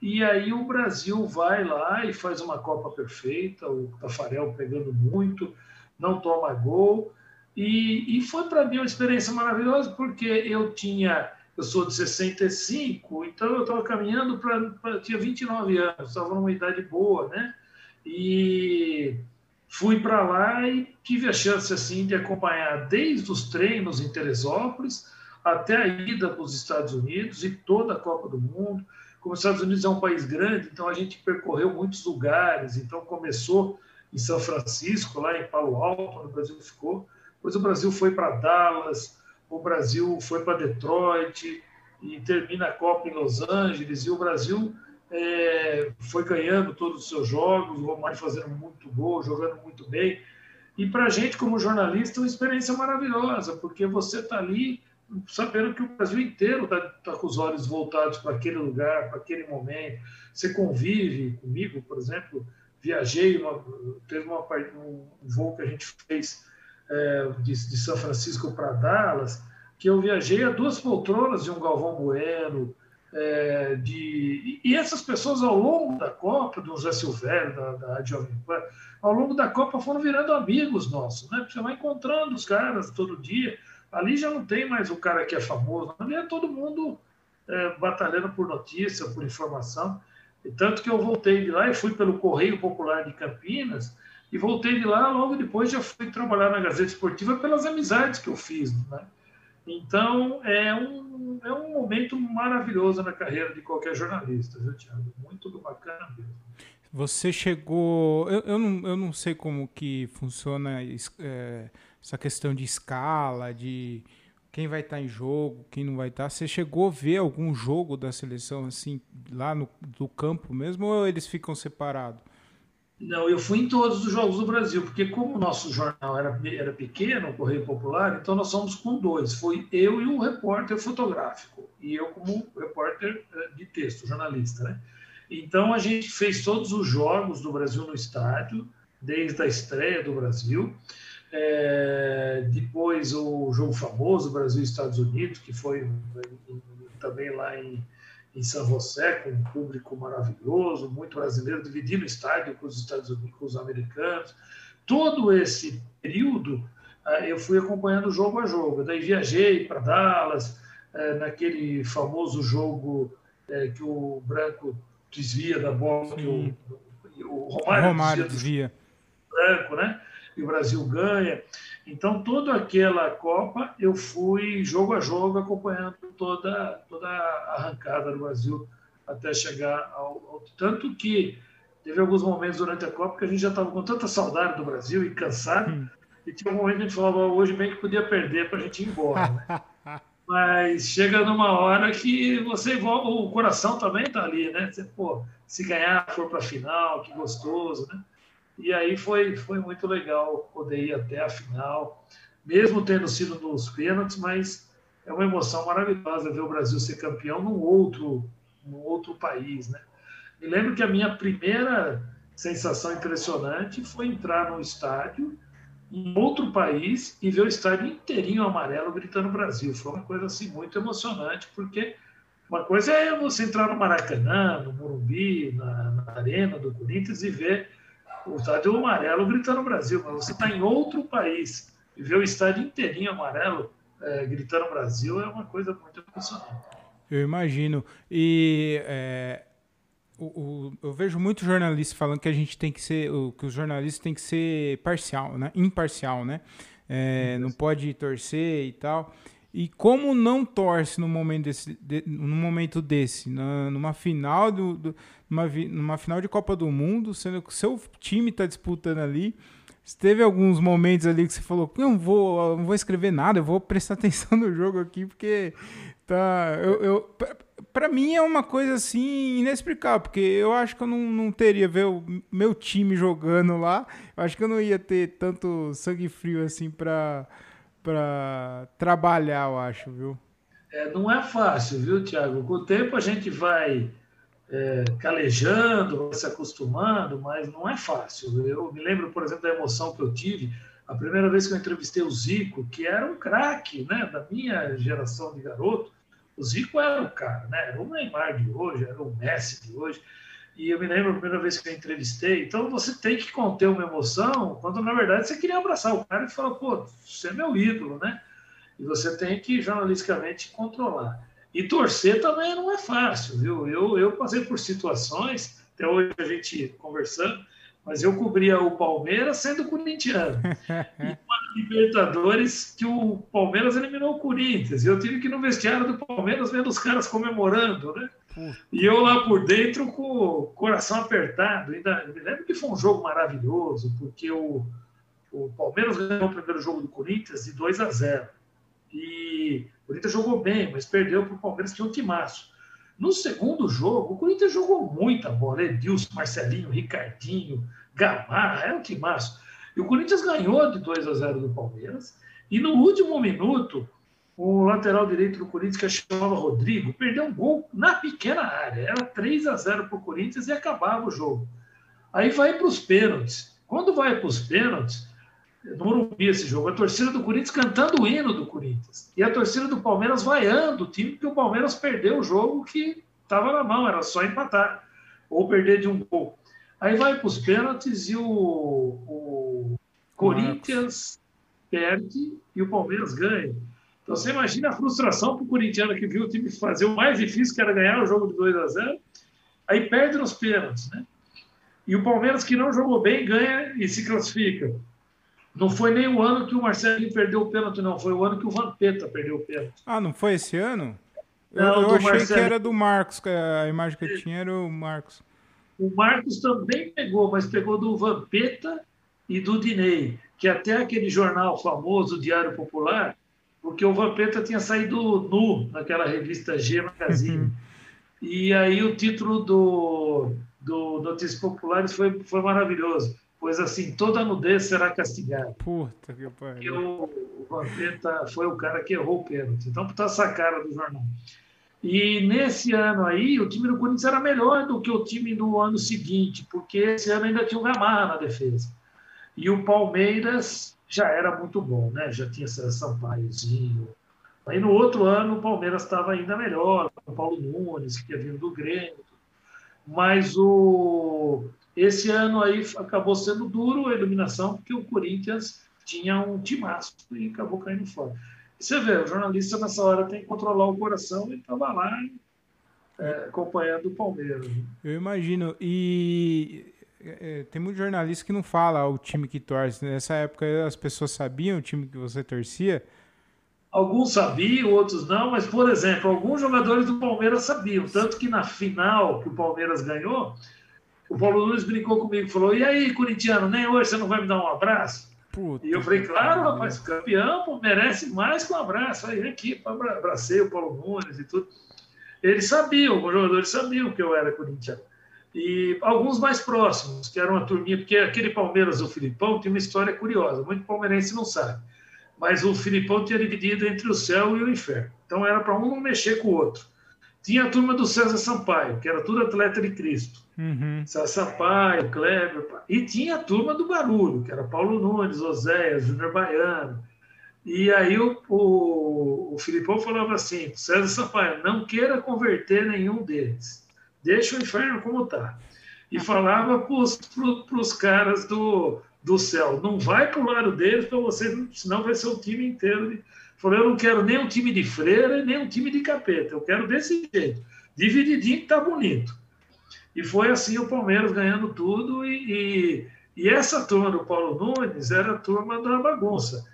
E aí o Brasil vai lá e faz uma Copa perfeita, o Tafarel pegando muito, não toma gol. E, e foi para mim uma experiência maravilhosa, porque eu tinha, eu sou de 65, então eu estava caminhando para. Tinha 29 anos, estava numa idade boa, né? E fui para lá e tive a chance assim de acompanhar desde os treinos em Teresópolis até a ida para os Estados Unidos e toda a Copa do Mundo como os Estados Unidos é um país grande, então a gente percorreu muitos lugares. Então começou em São Francisco, lá em Palo Alto, onde o Brasil ficou. Depois o Brasil foi para Dallas, o Brasil foi para Detroit e termina a Copa em Los Angeles. E o Brasil é, foi ganhando todos os seus jogos, o Romário fazendo muito gol, jogando muito bem. E para a gente, como jornalista, é uma experiência maravilhosa, porque você está ali sabendo que o Brasil inteiro está tá com os olhos voltados para aquele lugar, para aquele momento. Você convive comigo, por exemplo, viajei, uma, teve uma, um voo que a gente fez é, de, de, São Francisco para Dallas, que eu viajei a duas poltronas de um Galvão Bueno, é, de, e, essas pessoas ao longo da Copa, do José Silvério, da, da Jovem Pan, ao longo da Copa foram virando amigos nossos, né? Você vai encontrando os caras todo dia, Ali já não tem mais o cara que é famoso, ali é todo mundo é, batalhando por notícia, por informação. E tanto que eu voltei de lá e fui pelo Correio Popular de Campinas, e voltei de lá, logo depois já fui trabalhar na Gazeta Esportiva pelas amizades que eu fiz. Né? Então, é um, é um momento maravilhoso na carreira de qualquer jornalista, viu, Thiago? Muito bacana mesmo. Você chegou. Eu, eu, não, eu não sei como que funciona. É essa questão de escala, de quem vai estar em jogo, quem não vai estar. Você chegou a ver algum jogo da seleção assim lá no do campo mesmo ou eles ficam separados? Não, eu fui em todos os jogos do Brasil, porque como o nosso jornal era, era pequeno, o Correio Popular, então nós somos com dois. Foi eu e o repórter fotográfico, e eu como repórter eh, de texto, jornalista, né? Então a gente fez todos os jogos do Brasil no estádio, desde a estreia do Brasil. É, depois o jogo famoso Brasil Estados Unidos, que foi também lá em, em São José, com um público maravilhoso, muito brasileiro, dividindo o estádio com os Estados Unidos, com os americanos. Todo esse período ah, eu fui acompanhando jogo a jogo. Daí viajei para Dallas, eh, naquele famoso jogo eh, que o Branco desvia da bola, que o, o Romário, Romário desvia. Branco, né? E o Brasil ganha. Então, toda aquela Copa, eu fui jogo a jogo acompanhando toda, toda a arrancada do Brasil até chegar ao, ao. Tanto que teve alguns momentos durante a Copa que a gente já estava com tanta saudade do Brasil e cansado, hum. e tinha um momento que a gente falava, hoje bem que podia perder para a gente ir embora. Né? Mas chega numa hora que você o coração também está ali, né? Você, pô, se ganhar, for para a final, que gostoso, né? E aí foi, foi muito legal poder ir até a final, mesmo tendo sido nos pênaltis, mas é uma emoção maravilhosa ver o Brasil ser campeão num outro, num outro país, né? Me lembro que a minha primeira sensação impressionante foi entrar no estádio em outro país e ver o estádio inteirinho amarelo gritando Brasil. Foi uma coisa assim muito emocionante, porque uma coisa é você entrar no Maracanã, no Morumbi, na, na arena do Corinthians e ver o estádio amarelo gritando Brasil, mas você está em outro país e ver o estádio inteirinho amarelo é, gritando Brasil é uma coisa muito emocionante. Eu imagino. E é, o, o, eu vejo muitos jornalistas falando que a gente tem que ser, que os jornalistas têm que ser parcial, né? imparcial, né? É, não pode torcer e tal. E como não torce no momento desse, de, no momento desse, na, numa final do, do numa, numa, final de Copa do Mundo, sendo que o seu time está disputando ali, teve alguns momentos ali que você falou, não vou, não vou escrever nada, eu vou prestar atenção no jogo aqui porque tá, eu, eu para mim é uma coisa assim inexplicável, porque eu acho que eu não, não teria ver o meu time jogando lá, eu acho que eu não ia ter tanto sangue frio assim para para trabalhar, eu acho, viu? É, não é fácil, viu, Tiago? Com o tempo a gente vai é, calejando, vai se acostumando, mas não é fácil. Eu me lembro, por exemplo, da emoção que eu tive a primeira vez que eu entrevistei o Zico, que era um craque né, da minha geração de garoto. O Zico era o cara, né? Era o Neymar de hoje, era o Messi de hoje. E eu me lembro a primeira vez que eu entrevistei. Então você tem que conter uma emoção quando na verdade você queria abraçar o cara e falar, pô, você é meu ídolo, né? E você tem que jornalisticamente controlar. E torcer também não é fácil, viu? Eu, eu passei por situações, até hoje a gente conversando, mas eu cobria o Palmeiras sendo corintiano. E uma Libertadores que o Palmeiras eliminou o Corinthians. E eu tive que ir no vestiário do Palmeiras vendo os caras comemorando, né? E eu lá por dentro com o coração apertado. Ainda me lembro que foi um jogo maravilhoso, porque o, o Palmeiras ganhou o primeiro jogo do Corinthians de 2 a 0. E Corinthians jogou bem, mas perdeu para o Palmeiras, que é um timaço. No segundo jogo, o Corinthians jogou muita bola. Edilson, Marcelinho, Ricardinho, Gamarra, era um timaço. E o Corinthians ganhou de 2 a 0 do Palmeiras. E no último minuto, o lateral direito do Corinthians, que chamava Rodrigo, perdeu um gol na pequena área. Era 3 a 0 para o Corinthians e acabava o jogo. Aí vai para os pênaltis. Quando vai para os pênaltis, no Morumbi esse jogo, a torcida do Corinthians cantando o hino do Corinthians. E a torcida do Palmeiras vaiando o time, porque o Palmeiras perdeu o jogo que estava na mão, era só empatar. Ou perder de um gol. Aí vai para os pênaltis e o, o Corinthians perde e o Palmeiras ganha. Então você imagina a frustração para o corintiano que viu o time fazer o mais difícil, que era ganhar o jogo de 2 a 0 aí perde nos pênaltis, né? E o Palmeiras, que não jogou bem, ganha e se classifica. Não foi nem o ano que o Marcelinho perdeu o pênalti, não. Foi o ano que o Vampeta perdeu o pênalti. Ah, não foi esse ano? Eu, não, eu achei Marcelo... que era do Marcos, a imagem que eu tinha era o Marcos. O Marcos também pegou, mas pegou do Vampeta e do Dinei, que até aquele jornal famoso, Diário Popular, porque o Vampeta tinha saído nu naquela revista G Magazine. Uhum. E aí o título do, do Notícias Populares foi, foi maravilhoso. Pois assim, toda nudez será castigada. Puta que pariu. O, o Vampeta foi o cara que errou o pênalti. Então, tá essa cara do jornal. E nesse ano aí, o time do Corinthians era melhor do que o time do ano seguinte, porque esse ano ainda tinha o Gamarra na defesa. E o Palmeiras já era muito bom, né? Já tinha Sampaiozinho, Aí no outro ano o Palmeiras estava ainda melhor, com o Paulo Nunes, que havia vindo do Grêmio. Mas o, esse ano aí acabou sendo duro a iluminação, porque o Corinthians tinha um timaço e acabou caindo fora. Você vê, o jornalista nessa hora tem que controlar o coração e estava lá é, acompanhando o Palmeiras. Eu imagino. E é, tem muito jornalista que não fala o time que torce. Nessa época as pessoas sabiam o time que você torcia? Alguns sabiam, outros não, mas, por exemplo, alguns jogadores do Palmeiras sabiam. Tanto que na final que o Palmeiras ganhou, o Paulo Nunes brincou comigo e falou: E aí, corintiano, nem hoje você não vai me dar um abraço? Puta e eu falei: Claro, rapaz, campeão pô, merece mais que um abraço. Aí aqui, abracei o Paulo Nunes e tudo. Eles sabiam, os jogadores sabiam que eu era corintiano. E alguns mais próximos, que eram uma turminha, porque aquele Palmeiras, o Filipão, tem uma história curiosa, muito palmeirense não sabe mas o Filipão tinha dividido entre o céu e o inferno. Então era para um não mexer com o outro. Tinha a turma do César Sampaio, que era tudo atleta de Cristo. Uhum. Sampaio, Kleber. E tinha a turma do Barulho, que era Paulo Nunes, Oséias, Júnior Baiano. E aí o, o, o Filipão falava assim: César Sampaio, não queira converter nenhum deles. Deixa o inferno como está. E falava para os caras do, do céu. Não vai para o lado deles para você, senão vai ser o time inteiro. De... Falou, eu não quero nem um time de freira nem um time de capeta. Eu quero desse jeito. Divididinho que tá bonito. E foi assim o Palmeiras ganhando tudo. E, e, e essa turma do Paulo Nunes era a turma da bagunça.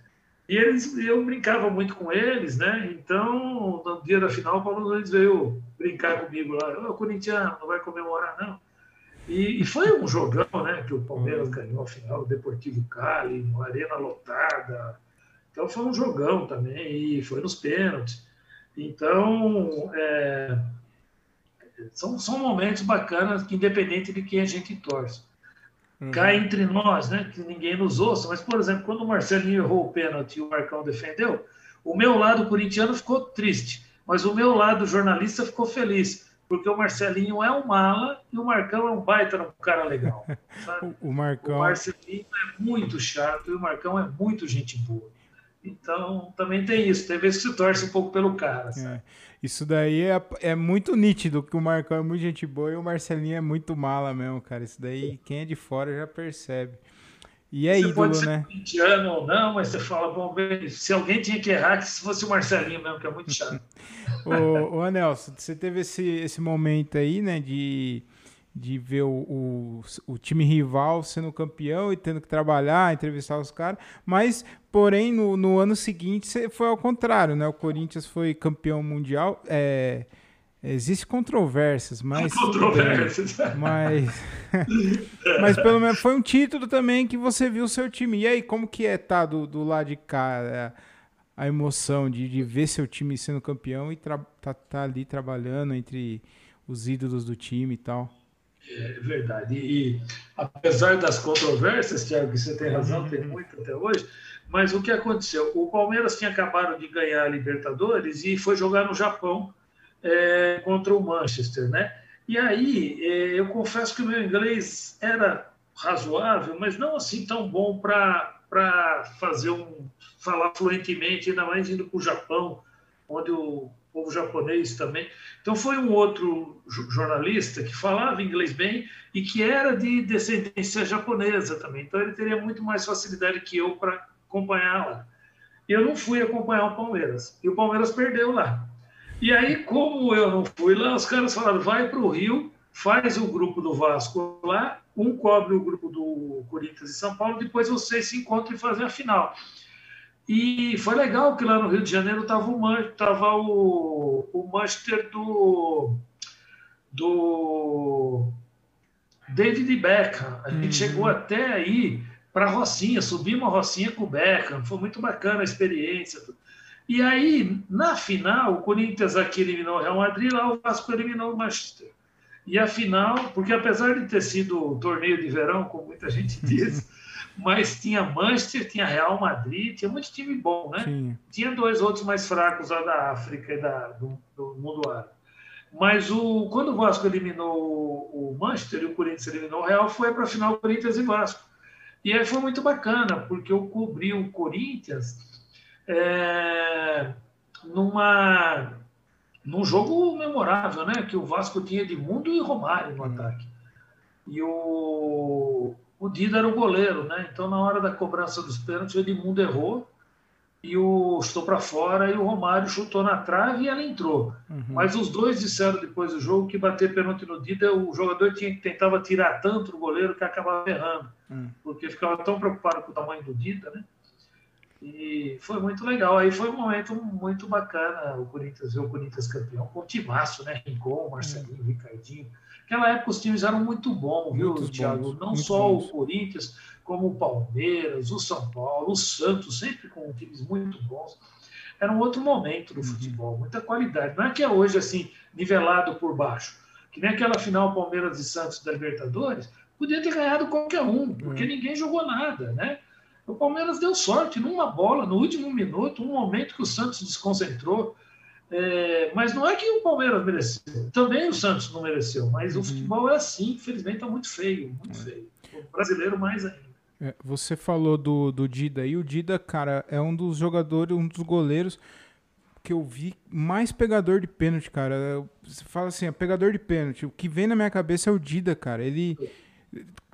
E eles, eu brincava muito com eles, né? Então, no dia da final, o Paulo Nunes veio brincar comigo lá. Ô, corintiano, não vai comemorar, não. E, e, foi um jogão, né? Que o Palmeiras ganhou a final, o Deportivo Cali, uma arena lotada. Então foi um jogão também, e foi nos pênaltis. Então, é, são, são momentos bacanas, que independente de quem a gente torce. Uhum. Cá entre nós, né? Que ninguém nos ouça, mas, por exemplo, quando o Marcelinho errou o pênalti e o Marcão defendeu, o meu lado corintiano ficou triste, mas o meu lado jornalista ficou feliz porque o Marcelinho é um mala e o Marcão é um baita um cara legal. O Marcão. O Marcelinho é muito chato e o Marcão é muito gente boa. Então, também tem isso. Tem vezes que se torce um pouco pelo cara. É. Isso daí é, é muito nítido, que o Marcão é muito gente boa e o Marcelinho é muito mala mesmo, cara. Isso daí, quem é de fora já percebe. E é você ídolo, pode ser né? corintiano ou não, mas você fala, bom, se alguém tinha que errar, que se fosse o Marcelinho mesmo, que é muito chato. ô, ô Anelson, você teve esse, esse momento aí, né, de, de ver o, o, o, time rival sendo campeão e tendo que trabalhar, entrevistar os caras, mas, porém, no, no ano seguinte foi ao contrário, né? O Corinthians foi campeão mundial, é Existem controvérsias, mas. Controvérsias. Mas. mas pelo menos foi um título também que você viu o seu time. E aí, como que é estar tá do, do lado de cá? É, a emoção de, de ver seu time sendo campeão e tá, tá ali trabalhando entre os ídolos do time e tal. É verdade. E, apesar das controvérsias, Thiago, que você tem razão, tem muito até hoje, mas o que aconteceu? O Palmeiras tinha acabado de ganhar a Libertadores e foi jogar no Japão é, contra o Manchester, né? E aí, é, eu confesso que o meu inglês era razoável, mas não assim tão bom para fazer um falar fluentemente, ainda mais indo para o Japão, onde o povo japonês também. Então foi um outro jornalista que falava inglês bem e que era de descendência japonesa também. Então ele teria muito mais facilidade que eu para acompanhar lá. Eu não fui acompanhar o Palmeiras e o Palmeiras perdeu lá. E aí, como eu não fui lá, os caras falaram: vai para o Rio, faz o grupo do Vasco lá, um cobre o grupo do Corinthians e São Paulo, depois vocês se encontram e fazem a final. E foi legal que lá no Rio de Janeiro estava o, tava o, o Manchester do, do David Beckham. A gente uhum. chegou até aí para a Rocinha, subimos a Rocinha com o Beckham, foi muito bacana a experiência. E aí, na final, o Corinthians aqui eliminou o Real Madrid, lá o Vasco eliminou o Manchester. E a final, porque apesar de ter sido torneio de verão, como muita gente diz, mas tinha Manchester, tinha Real Madrid, tinha muito time bom, né? Sim. Tinha dois outros mais fracos lá da África e da, do, do mundo árabe. Mas o, quando o Vasco eliminou o Manchester e o Corinthians eliminou o Real, foi para a final Corinthians e Vasco. E aí foi muito bacana, porque eu cobri o Corinthians é, numa num jogo memorável, né? Que o Vasco tinha Edmundo e Romário no hum. ataque. E o, o Dida era o goleiro, né? Então, na hora da cobrança dos pênaltis, o Edmundo errou e o chutou para fora e o Romário chutou na trave e ela entrou. Uhum. Mas os dois disseram depois do jogo que bater pênalti no Dida, o jogador tinha, tentava tirar tanto o goleiro que acabava errando, uhum. porque ficava tão preocupado com o tamanho do Dida, né? E foi muito legal. Aí foi um momento muito bacana o Corinthians ver o Corinthians campeão, com o timaço, né? Rincon, Marcelinho, uhum. Ricardinho. Naquela época os times eram muito bons, viu, muito Thiago? Bons, Não só bons. o Corinthians, como o Palmeiras, o São Paulo, o Santos, sempre com times muito bons. Era um outro momento do uhum. futebol, muita qualidade. Não é que é hoje assim, nivelado por baixo. Que nem aquela final Palmeiras e Santos da Libertadores, podia ter ganhado qualquer um, porque uhum. ninguém jogou nada, né? O Palmeiras deu sorte numa bola, no último minuto, um momento que o Santos desconcentrou. É, mas não é que o Palmeiras mereceu. Também o Santos não mereceu. Mas uhum. o futebol é assim, infelizmente, está muito feio, muito é. feio. O brasileiro mais ainda. É, você falou do, do Dida e o Dida, cara, é um dos jogadores, um dos goleiros que eu vi mais pegador de pênalti, cara. Você fala assim, é pegador de pênalti. O que vem na minha cabeça é o Dida, cara. Ele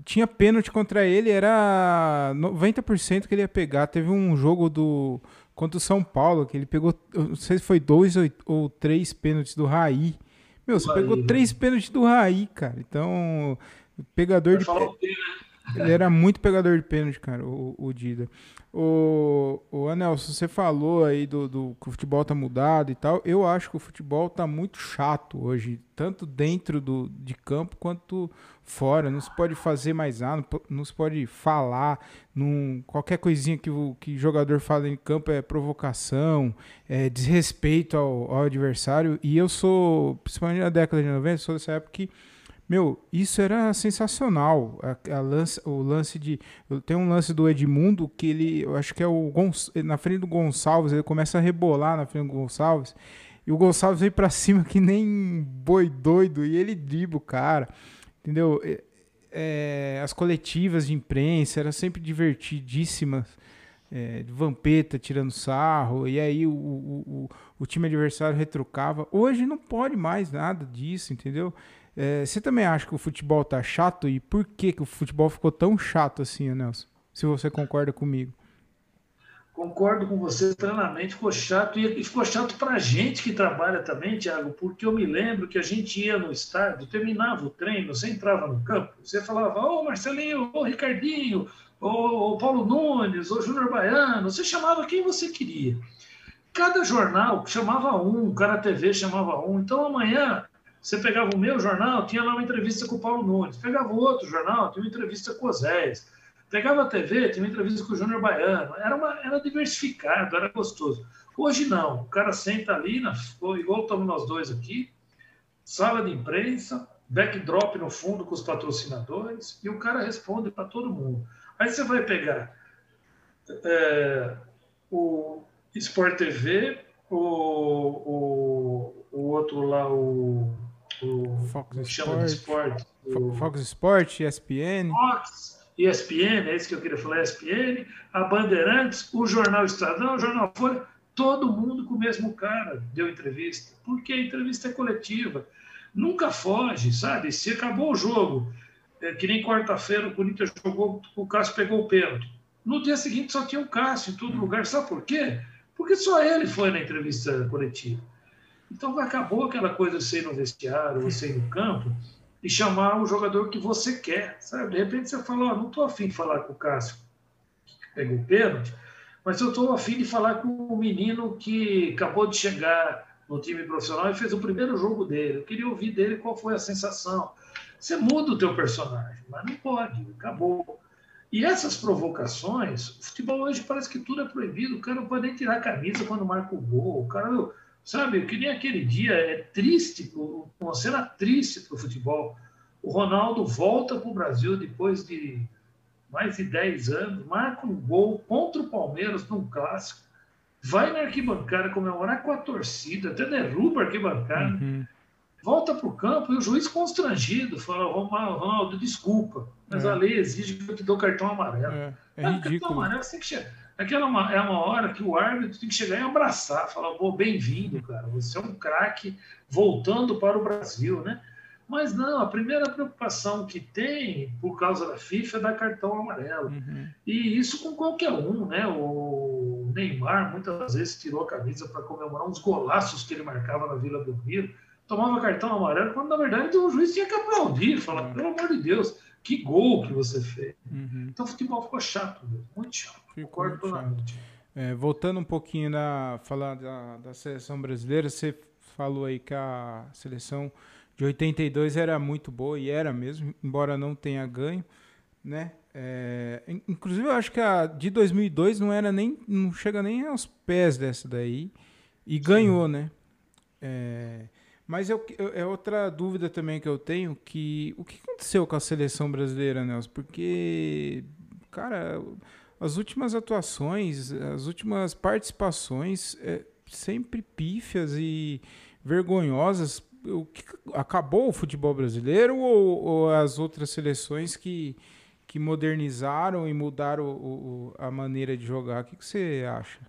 tinha pênalti contra ele, era 90% que ele ia pegar. Teve um jogo do contra o São Paulo que ele pegou, não sei se foi dois ou, três pênaltis do Raí. Meu, você Raí, pegou né? três pênaltis do Raí, cara. Então, pegador de pênalti. Né? Ele era muito pegador de pênalti, cara, o, o Dida. O, o Anelson, você falou aí do, do que o futebol tá mudado e tal. Eu acho que o futebol tá muito chato hoje, tanto dentro do, de campo quanto fora. Não se pode fazer mais nada, não, não se pode falar. Num, qualquer coisinha que o que jogador fala em campo é provocação, é desrespeito ao, ao adversário. E eu sou, principalmente na década de 90, sou dessa época que meu, isso era sensacional. A, a lance, o lance de. Tem um lance do Edmundo que ele. Eu acho que é o. Gonç, na frente do Gonçalves, ele começa a rebolar na frente do Gonçalves. E o Gonçalves vem pra cima que nem boi doido. E ele dribla o cara. Entendeu? É, as coletivas de imprensa eram sempre divertidíssimas. É, Vampeta tirando sarro, e aí o, o, o, o time adversário retrucava. Hoje não pode mais nada disso, entendeu? É, você também acha que o futebol tá chato? E por que, que o futebol ficou tão chato assim, Nelson? Se você concorda comigo. Concordo com você plenamente, ficou chato. E ficou chato para a gente que trabalha também, Thiago, porque eu me lembro que a gente ia no estádio, terminava o treino, você entrava no campo, você falava, ô Marcelinho, ô Ricardinho, ô, Paulo Nunes, ô Júnior Baiano, você chamava quem você queria. Cada jornal chamava um, cada TV chamava um. Então amanhã você pegava o meu jornal, tinha lá uma entrevista com o Paulo Nunes. Pegava o outro jornal, tinha uma entrevista com o Zés. Pegava a TV, tinha uma entrevista com o Júnior Baiano. Era, uma, era diversificado, era gostoso. Hoje não. O cara senta ali, na, igual estamos nós dois aqui, sala de imprensa, backdrop no fundo com os patrocinadores, e o cara responde para todo mundo. Aí você vai pegar é, o Sport TV, o, o, o outro lá, o Fox Sport, esporte. O... Fox Sport, ESPN. Fox, ESPN, é isso que eu queria falar, ESPN, a Bandeirantes, o Jornal Estadão, o Jornal Folha, todo mundo com o mesmo cara deu entrevista, porque a entrevista é coletiva. Nunca foge, sabe? Se acabou o jogo, é, que nem quarta-feira o Corinthians jogou, o Cássio pegou o pênalti. No dia seguinte só tinha o Cássio em todo lugar. Sabe por quê? Porque só ele foi na entrevista coletiva. Então acabou aquela coisa de ir no vestiário, você ir no campo e chamar o jogador que você quer, sabe? De repente você fala, oh, não estou afim de falar com o Cássio, que pegou o pênalti, mas eu estou afim de falar com o menino que acabou de chegar no time profissional e fez o primeiro jogo dele. Eu queria ouvir dele qual foi a sensação. Você muda o teu personagem, mas não pode, acabou. E essas provocações, o futebol hoje parece que tudo é proibido. O cara não pode nem tirar a camisa quando marca o gol. O cara Sabe, que nem aquele dia, é triste, uma cena triste para o futebol. O Ronaldo volta para o Brasil depois de mais de 10 anos, marca um gol contra o Palmeiras num clássico, vai na arquibancada comemorar com a torcida, até derruba a arquibancada. Uhum. volta para o campo e o juiz constrangido fala: Ronaldo, desculpa, mas é. a lei exige que eu te dou cartão amarelo. É, é ridículo. Cartão amarelo, você tem que chegar. Aquela é uma, é uma hora que o árbitro tem que chegar e abraçar, falar: pô, bem-vindo, cara, você é um craque voltando para o Brasil, né? Mas não, a primeira preocupação que tem por causa da FIFA é dar cartão amarelo. Uhum. E isso com qualquer um, né? O Neymar muitas vezes tirou a camisa para comemorar uns golaços que ele marcava na Vila Belmiro, tomava cartão amarelo, quando na verdade o juiz tinha que aplaudir, falar, uhum. pelo amor de Deus, que gol que você fez. Uhum. Então o futebol ficou chato, muito chato. Ficou chato. É, voltando um pouquinho na falar da, da seleção brasileira, você falou aí que a seleção de 82 era muito boa e era mesmo, embora não tenha ganho, né? É, inclusive eu acho que a de 2002 não era nem não chega nem aos pés dessa daí e Sim. ganhou, né? É, mas eu, eu, é outra dúvida também que eu tenho que o que aconteceu com a seleção brasileira, Nelson? Porque cara, as últimas atuações, as últimas participações é, sempre pífias e vergonhosas o que, acabou o futebol brasileiro ou, ou, as outras seleções que, que modernizaram e mudaram o, o, a maneira de jogar? O que, que você acha?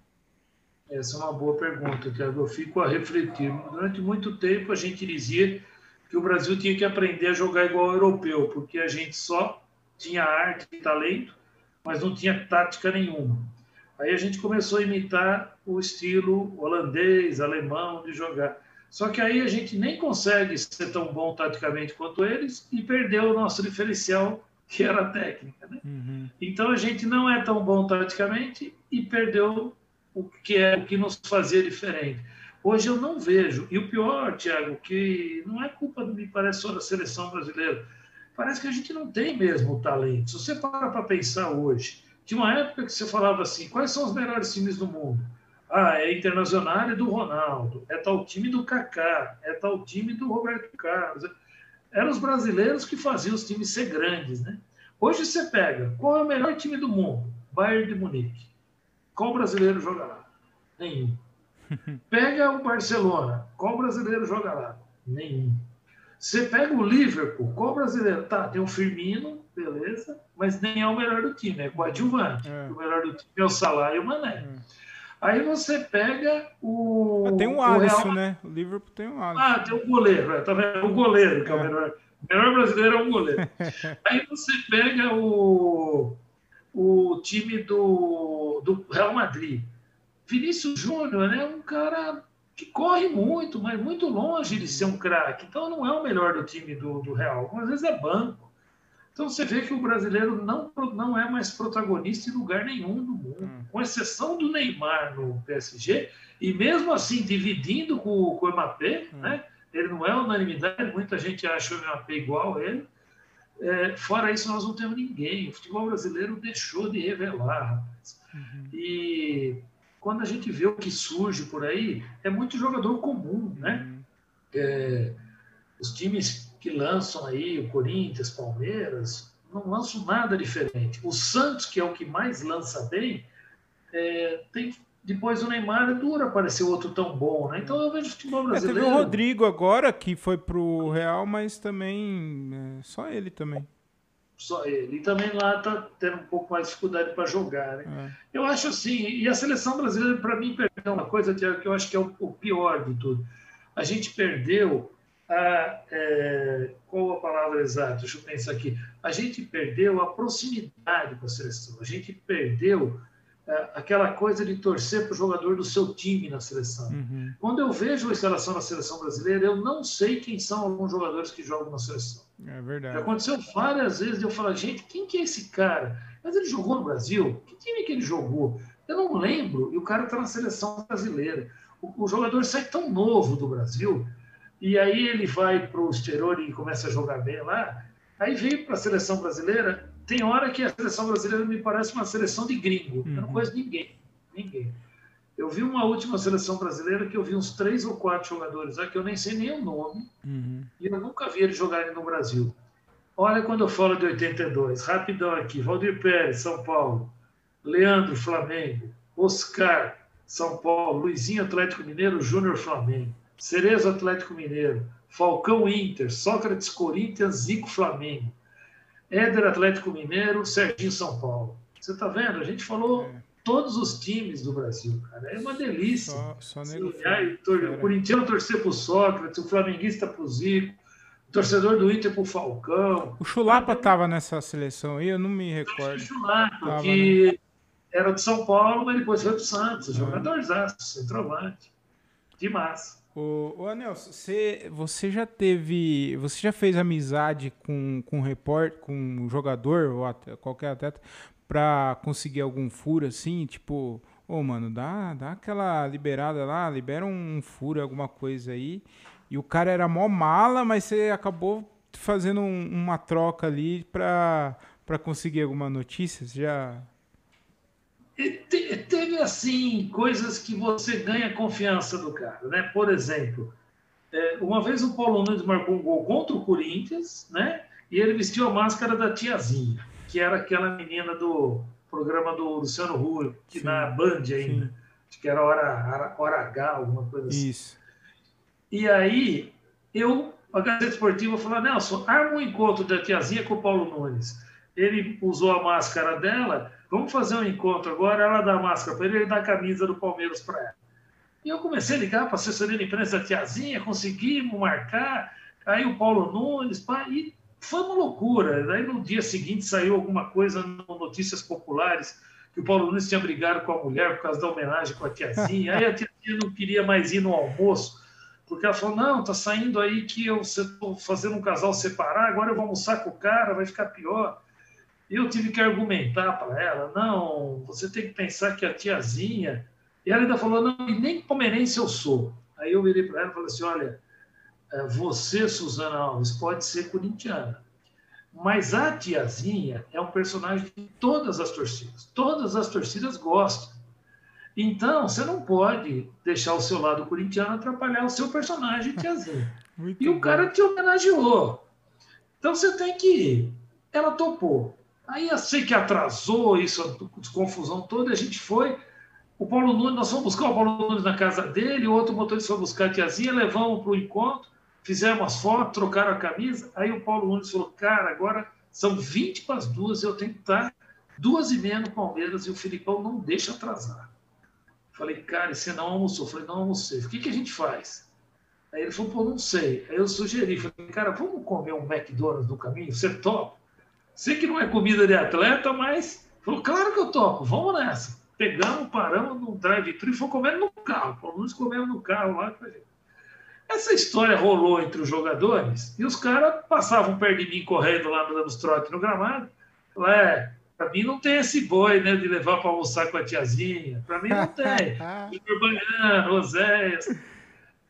Essa é uma boa pergunta, Tiago. Eu fico a refletir. Durante muito tempo a gente dizia que o Brasil tinha que aprender a jogar igual ao europeu, porque a gente só tinha arte e talento, mas não tinha tática nenhuma. Aí a gente começou a imitar o estilo holandês, alemão de jogar. Só que aí a gente nem consegue ser tão bom taticamente quanto eles e perdeu o nosso diferencial, que era a técnica. Né? Uhum. Então a gente não é tão bom taticamente e perdeu o que é o que nos fazia diferente. Hoje eu não vejo. E o pior, Thiago, que não é culpa, me parece, só da seleção brasileira. Parece que a gente não tem mesmo o talento. Se você para para pensar hoje, tinha uma época que você falava assim: quais são os melhores times do mundo? Ah, é Internacional do Ronaldo, é tal time do Kaká, é tal time do Roberto Carlos. Eram os brasileiros que faziam os times ser grandes, né? Hoje você pega, qual é o melhor time do mundo? Bayern de Munique. Qual brasileiro joga lá? Nenhum. Pega o Barcelona, qual brasileiro joga lá? Nenhum. Você pega o Liverpool, qual brasileiro? Tá, tem o Firmino, beleza, mas nem é o melhor do time, é coadjuvante. É. O melhor do time é o Salah e o Mané. É. Aí você pega o. Ah, tem um Alisson, Real... né? O Liverpool tem um Alisson. Ah, tem o um goleiro, é, tá vendo? O goleiro, que é, é o melhor. O melhor brasileiro é um goleiro. Aí você pega o, o time do, do Real Madrid. Vinícius Júnior é né? um cara que corre muito, mas muito longe de ser um craque. Então não é o melhor do time do, do Real. Às vezes é banco. Então você vê que o brasileiro não, não é mais protagonista em lugar nenhum do mundo, hum. com exceção do Neymar no PSG, e mesmo assim dividindo com, com o Mbappé, hum. né? ele não é unanimidade, muita gente acha o Mbappé igual a ele. É, fora isso, nós não temos ninguém. O futebol brasileiro deixou de revelar. Uhum. E quando a gente vê o que surge por aí, é muito jogador comum, né? Uhum. É, os times que lançam aí, o Corinthians, Palmeiras, não lançam nada diferente. O Santos, que é o que mais lança bem, é, tem depois o Neymar é duro aparecer outro tão bom, né? Então eu vejo futebol brasileiro. É, teve o Rodrigo agora que foi pro Real, mas também é, só ele também. Só ele. E também lá tá tendo um pouco mais de dificuldade para jogar, né? É. Eu acho assim, e a seleção brasileira, para mim, perdeu uma coisa que eu acho que é o pior de tudo. A gente perdeu a, é, qual a palavra exata? Deixa eu pensar aqui. A gente perdeu a proximidade com a seleção, a gente perdeu é, aquela coisa de torcer para o jogador do seu time na seleção. Uhum. Quando eu vejo a instalação na seleção brasileira, eu não sei quem são alguns jogadores que jogam na seleção. É verdade. Já aconteceu várias vezes de eu falar, gente, quem que é esse cara? Mas ele jogou no Brasil? Que time que ele jogou? Eu não lembro, e o cara está na seleção brasileira. O, o jogador sai tão novo do Brasil e aí ele vai para o exterior e começa a jogar bem lá. Aí vem para a seleção brasileira. Tem hora que a seleção brasileira me parece uma seleção de gringo. Uhum. Eu não uhum. conheço ninguém. Ninguém. Eu vi uma última seleção brasileira que eu vi uns três ou quatro jogadores lá que eu nem sei nem o nome. Uhum. E eu nunca vi eles jogarem no Brasil. Olha quando eu falo de 82. Rapidão aqui. Valdir Pérez, São Paulo. Leandro, Flamengo. Oscar, São Paulo. Luizinho, Atlético Mineiro. Júnior, Flamengo. Cerezo Atlético Mineiro, Falcão Inter, Sócrates Corinthians, Zico Flamengo, Éder Atlético Mineiro, Serginho São Paulo. Você está vendo? A gente falou é. todos os times do Brasil, cara. É uma delícia. Só, só Sim, aí, tor o corintiano torcer para o Sócrates, o flamenguista para o Zico, o torcedor do Inter para o Falcão. O Chulapa estava nessa seleção aí, eu não me recordo. O Chulapa, tava, que né? era de São Paulo, mas depois foi para o Santos, jogadorzaço, centroavante. De massa. O, o Anel, você, você já teve. Você já fez amizade com, com um repórter, com um jogador ou até, qualquer atleta pra conseguir algum furo assim? Tipo, ô oh, mano, dá, dá aquela liberada lá, libera um furo, alguma coisa aí. E o cara era mó mala, mas você acabou fazendo um, uma troca ali pra, pra conseguir alguma notícia? Você já teve assim coisas que você ganha confiança do cara, né? Por exemplo, é, uma vez o Paulo Nunes marcou um gol contra o Corinthians, né? E ele vestiu a máscara da tiazinha, que era aquela menina do programa do Luciano Huck, que na Band ainda, sim. acho que era hora, hora H, alguma coisa assim. Isso. E aí eu, a Gazeta Esportiva falou, Nelson, arma um encontro da tiazinha com o Paulo Nunes. Ele usou a máscara dela Vamos fazer um encontro agora, ela dá a máscara para ele, ele dá a camisa do Palmeiras para ela. E eu comecei a ligar para a assessoria da imprensa da tiazinha, conseguimos marcar, aí o Paulo Nunes, pá, e foi uma loucura. Daí no dia seguinte saiu alguma coisa no Notícias Populares, que o Paulo Nunes tinha brigado com a mulher por causa da homenagem com a tiazinha. Aí a tiazinha não queria mais ir no almoço, porque ela falou: não, tá saindo aí que eu estou fazendo um casal separar, agora eu vou almoçar com o cara, vai ficar pior. Eu tive que argumentar para ela, não, você tem que pensar que a tiazinha. E ela ainda falou, não, e nem palmeirense eu sou. Aí eu virei para ela e falei assim: olha, é, você, Suzana Alves, pode ser corintiana, mas a tiazinha é um personagem de todas as torcidas. Todas as torcidas gostam. Então, você não pode deixar o seu lado corintiano atrapalhar o seu personagem tiazinha. e o cara te homenageou. Então, você tem que ir. Ela topou. Aí eu sei que atrasou isso, confusão toda, a gente foi. O Paulo Nunes, nós fomos buscar o Paulo Nunes na casa dele, o outro motorista foi buscar a tiazinha, levamos para o encontro, fizemos as fotos, trocaram a camisa. Aí o Paulo Nunes falou: Cara, agora são 20 para as duas, eu tenho que estar duas e meia no Palmeiras e o Filipão não deixa atrasar. Falei, cara, e você não almoçou? Falei, não almocei. O que, que a gente faz? Aí ele falou, pô, não sei. Aí eu sugeri, falei, cara, vamos comer um McDonald's no caminho? Você topa? Sei que não é comida de atleta, mas falou, claro que eu topo, vamos nessa. Pegamos, paramos no drive-thru e fomos comendo no carro. Pelo menos comendo no carro lá. Essa história rolou entre os jogadores e os caras passavam perto de mim correndo lá dando os trotes no gramado. É, para mim não tem esse boi, né, de levar para almoçar com a tiazinha. Para mim não tem. Júnior Baiano, Oséias.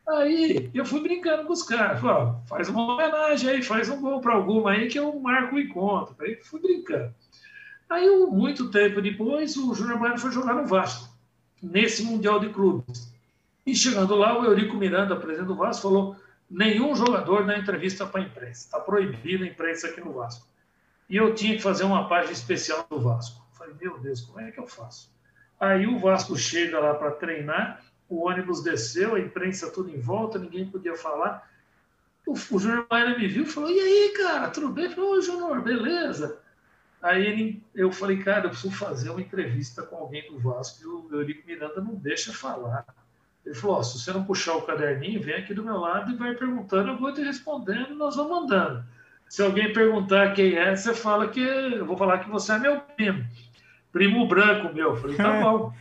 Aí eu fui brincando com os caras. Falei, faz uma homenagem aí, faz um gol para alguma aí que eu marco o encontro. Aí fui brincando. Aí, muito tempo depois, o Júnior Baiano foi jogar no Vasco, nesse Mundial de Clubes. E chegando lá, o Eurico Miranda, presidente do Vasco, falou: nenhum jogador na entrevista para a imprensa. Está proibido a imprensa aqui no Vasco. E eu tinha que fazer uma página especial do Vasco. falei, meu Deus, como é que eu faço? Aí o Vasco chega lá para treinar o ônibus desceu, a imprensa tudo em volta, ninguém podia falar. O, o Júnior Maia me viu e falou: E aí, cara, tudo bem? Eu falei, Ô, Júnior, beleza. Aí ele, eu falei, cara, eu preciso fazer uma entrevista com alguém do Vasco e o Eurico Miranda não deixa falar. Ele falou: oh, se você não puxar o caderninho, vem aqui do meu lado e vai perguntando, eu vou te respondendo, nós vamos mandando. Se alguém perguntar quem é, você fala que eu vou falar que você é meu primo, primo branco meu. Eu falei: tá bom.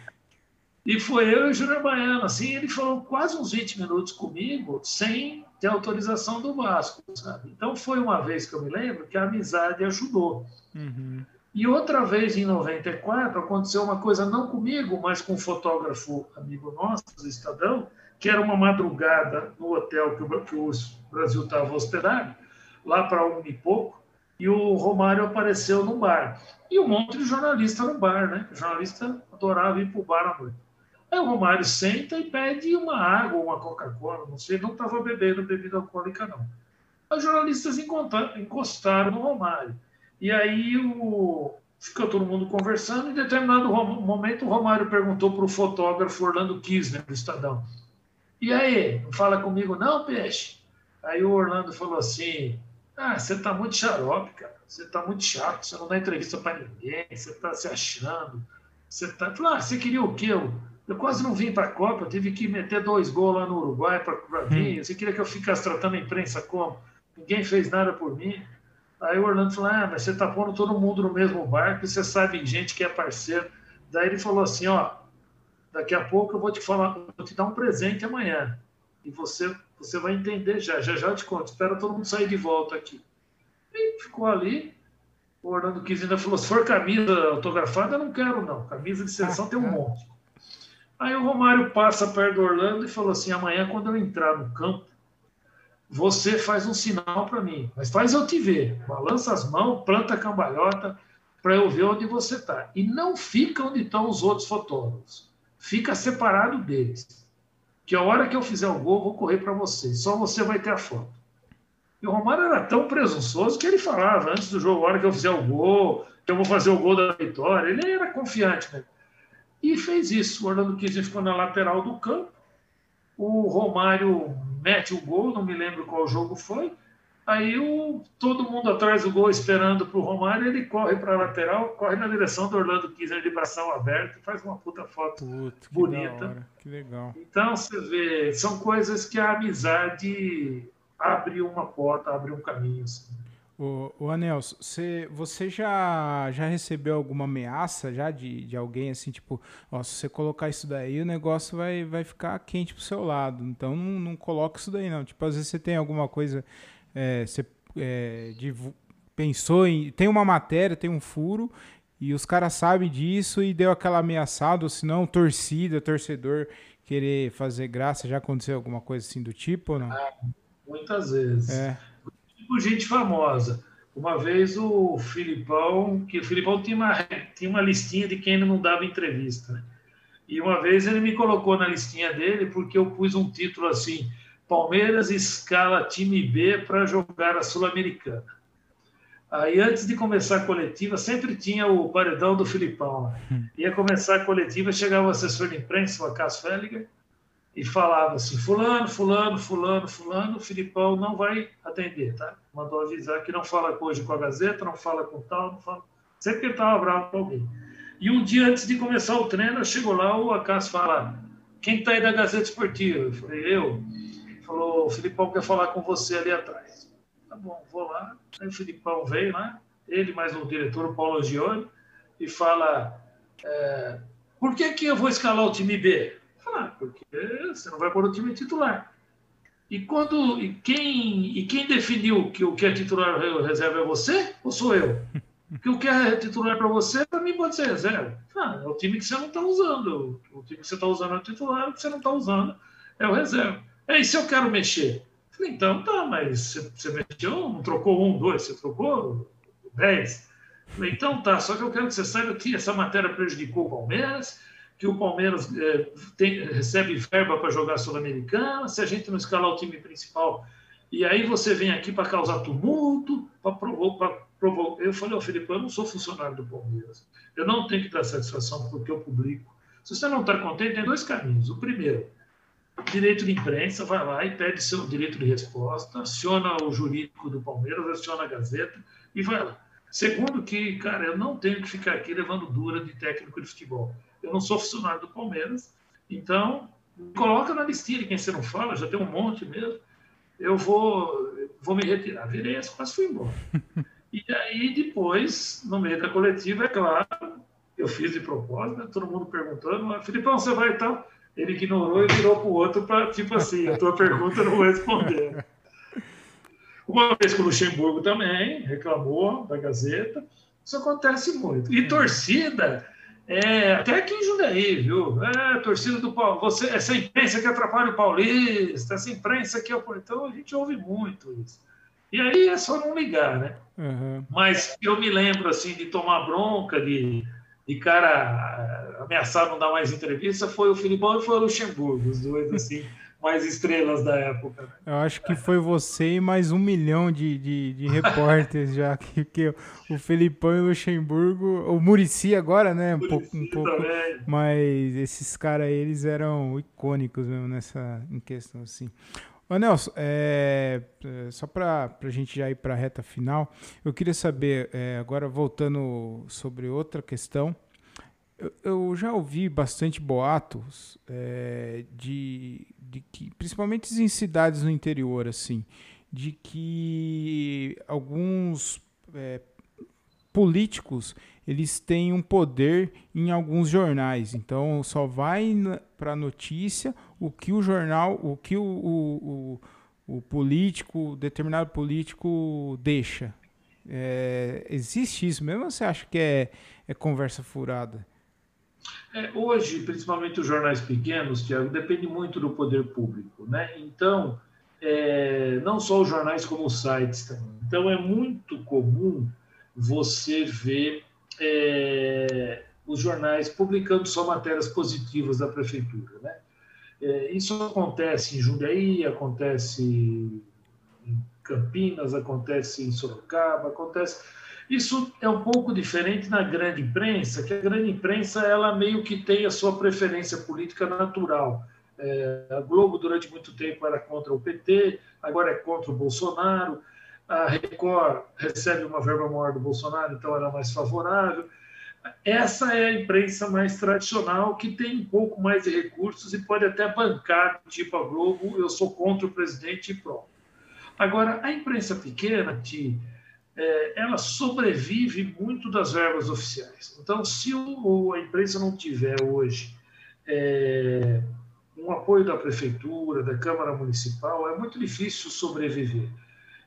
E foi eu e o Júnior Baiano, assim, ele falou quase uns 20 minutos comigo, sem ter autorização do Vasco, sabe? Então foi uma vez que eu me lembro que a amizade ajudou. Uhum. E outra vez, em 94, aconteceu uma coisa não comigo, mas com um fotógrafo amigo nosso, do Estadão, que era uma madrugada no hotel que o, que o Brasil estava hospedado, lá para um e pouco, e o Romário apareceu no bar. E um monte de jornalista no bar, né? O jornalista adorava ir para o bar à noite. Aí o Romário senta e pede uma água, uma Coca-Cola, não sei, não estava bebendo bebida alcoólica, não. Os jornalistas encostaram no Romário. E aí o... ficou todo mundo conversando, em determinado momento o Romário perguntou para o fotógrafo Orlando Kisner, do Estadão. E aí, não fala comigo não, peixe? Aí o Orlando falou assim: Ah, você tá muito xarope, cara. Você tá muito chato, você não dá entrevista para ninguém, você tá se achando. Você tá. Ah, você queria o quê? Eu, eu quase não vim para a Copa, eu tive que meter dois gols lá no Uruguai para vir. Hum. Você queria que eu ficasse tratando a imprensa como? Ninguém fez nada por mim. Aí o Orlando falou: Ah, mas você tá pondo todo mundo no mesmo barco e você sabe gente que é parceiro. Daí ele falou assim: Ó, daqui a pouco eu vou te falar, vou te dar um presente amanhã. E você, você vai entender já, já já te conto. Espera todo mundo sair de volta aqui. E ficou ali. O Orlando quis ainda falou: se for camisa autografada, eu não quero, não. Camisa de seleção tem um monte. Aí o Romário passa perto do Orlando e falou assim: amanhã, quando eu entrar no campo, você faz um sinal para mim, mas faz eu te ver. Balança as mãos, planta a cambalhota para eu ver onde você está. E não fica onde estão os outros fotógrafos. Fica separado deles. Que a hora que eu fizer o gol, eu vou correr para você. Só você vai ter a foto. E o Romário era tão presunçoso que ele falava antes do jogo, a hora que eu fizer o gol, que eu vou fazer o gol da vitória. Ele era confiante, né? E fez isso. O Orlando Kiesling ficou na lateral do campo. O Romário mete o gol, não me lembro qual jogo foi. Aí o, todo mundo atrás do gol esperando para o Romário, ele corre para a lateral, corre na direção do Orlando Kiesler de bração aberto faz uma puta foto que bonita. Que legal. Então você vê, são coisas que a amizade abre uma porta, abre um caminho. Assim. O, Anelso, você, você já, já recebeu alguma ameaça já de, de alguém assim, tipo, ó, se você colocar isso daí, o negócio vai, vai ficar quente pro seu lado. Então não, não coloca isso daí, não. Tipo, às vezes você tem alguma coisa, é, você é, de, pensou em. Tem uma matéria, tem um furo, e os caras sabem disso e deu aquela ameaçada, ou se não, torcida, torcedor querer fazer graça. Já aconteceu alguma coisa assim do tipo ou não? Ah, muitas vezes. É por gente famosa. Uma vez o Filipão, que o Filipão tinha uma, tinha uma listinha de quem não dava entrevista. Né? E uma vez ele me colocou na listinha dele porque eu pus um título assim: Palmeiras escala time B para jogar a Sul-Americana. Aí, antes de começar a coletiva, sempre tinha o paredão do Filipão. Né? Hum. Ia começar a coletiva, chegava o assessor de imprensa, o Acas Felliger, e falava assim: Fulano, Fulano, Fulano, Fulano, o Filipão não vai atender, tá? Mandou avisar que não fala hoje com a Gazeta, não fala com tal, não fala. Sempre que ele estava bravo com alguém. E um dia antes de começar o treino, chegou lá, o Acas fala: Quem está aí da Gazeta Esportiva? Eu falei: Eu. Ele falou: O Filipão quer falar com você ali atrás. Tá bom, vou lá. Aí o Filipão veio lá, ele mais o diretor, o Paulo Gione, e fala: é, Por que, que eu vou escalar o time B? Ah, porque você não vai pôr o time titular. E quando e quem e quem definiu que o que é titular reserva é você ou sou eu? Que o que é titular para você, para mim pode ser reserva. Ah, é o time que você não está usando. O time que você está usando é o titular, o que você não está usando é o reserva. É, e se eu quero mexer? Falei, então tá, mas você, você mexeu, não trocou um, dois, você trocou dez. Falei, então tá, só que eu quero que você saiba que essa matéria prejudicou o Palmeiras, que o Palmeiras é, tem, recebe verba para jogar Sul-Americana, se a gente não escalar o time principal, e aí você vem aqui para causar tumulto, para provocar. Eu falei, ô oh, Felipe, eu não sou funcionário do Palmeiras. Eu não tenho que dar satisfação porque eu publico. Se você não está contente, tem dois caminhos. O primeiro, direito de imprensa, vai lá e pede seu direito de resposta, aciona o jurídico do Palmeiras, aciona a Gazeta e vai lá. Segundo que, cara, eu não tenho que ficar aqui levando dura de técnico de futebol. Eu não sou funcionário do Palmeiras, então coloca na listinha de quem você não fala, já tem um monte mesmo. Eu vou, vou me retirar. Virei as quase fui embora. E aí, depois, no meio da coletiva, é claro, eu fiz de propósito, né? todo mundo perguntando, Filipão, você vai tal? Ele ignorou e virou para o outro para, tipo assim, a tua pergunta não vou responder. Uma vez com o Luxemburgo também, reclamou da Gazeta. Isso acontece muito. E torcida, é, até aqui em Jundiaí, viu? É, torcida do Paulo. Você, essa imprensa que atrapalha o paulista, essa imprensa que é o. Então a gente ouve muito isso. E aí é só não ligar, né? Uhum. Mas eu me lembro assim de tomar bronca, de, de cara ameaçar não dar mais entrevista, foi o Filipão e foi o Luxemburgo, os dois assim mais estrelas da época. Né? Eu acho que foi você e mais um milhão de, de, de repórteres já, que, que o Felipão e o Luxemburgo, o Murici agora, né? Um pouco, um pouco mas esses caras eles eram icônicos mesmo nessa em questão assim. Ô Nelson, é, é só para a gente já ir para a reta final, eu queria saber, é, agora voltando sobre outra questão, eu, eu já ouvi bastante boatos é, de, de que, principalmente em cidades no interior, assim, de que alguns é, políticos eles têm um poder em alguns jornais. Então só vai para a notícia o que o jornal, o que o, o, o, o político, determinado político deixa. É, existe isso mesmo você acha que é, é conversa furada? É, hoje, principalmente os jornais pequenos, Tiago, depende muito do poder público. Né? Então, é, não só os jornais, como os sites também. Então, é muito comum você ver é, os jornais publicando só matérias positivas da prefeitura. Né? É, isso acontece em Jundiaí, acontece em Campinas, acontece em Sorocaba, acontece. Isso é um pouco diferente na grande imprensa, que a grande imprensa ela meio que tem a sua preferência política natural. É, a Globo durante muito tempo era contra o PT, agora é contra o Bolsonaro a Record recebe uma verba maior do Bolsonaro, então era mais favorável. Essa é a imprensa mais tradicional, que tem um pouco mais de recursos e pode até bancar, tipo a Globo, eu sou contra o presidente e pronto. Agora, a imprensa pequena, que é, ela sobrevive muito das verbas oficiais. Então, se o, a imprensa não tiver hoje é, um apoio da prefeitura, da Câmara Municipal, é muito difícil sobreviver.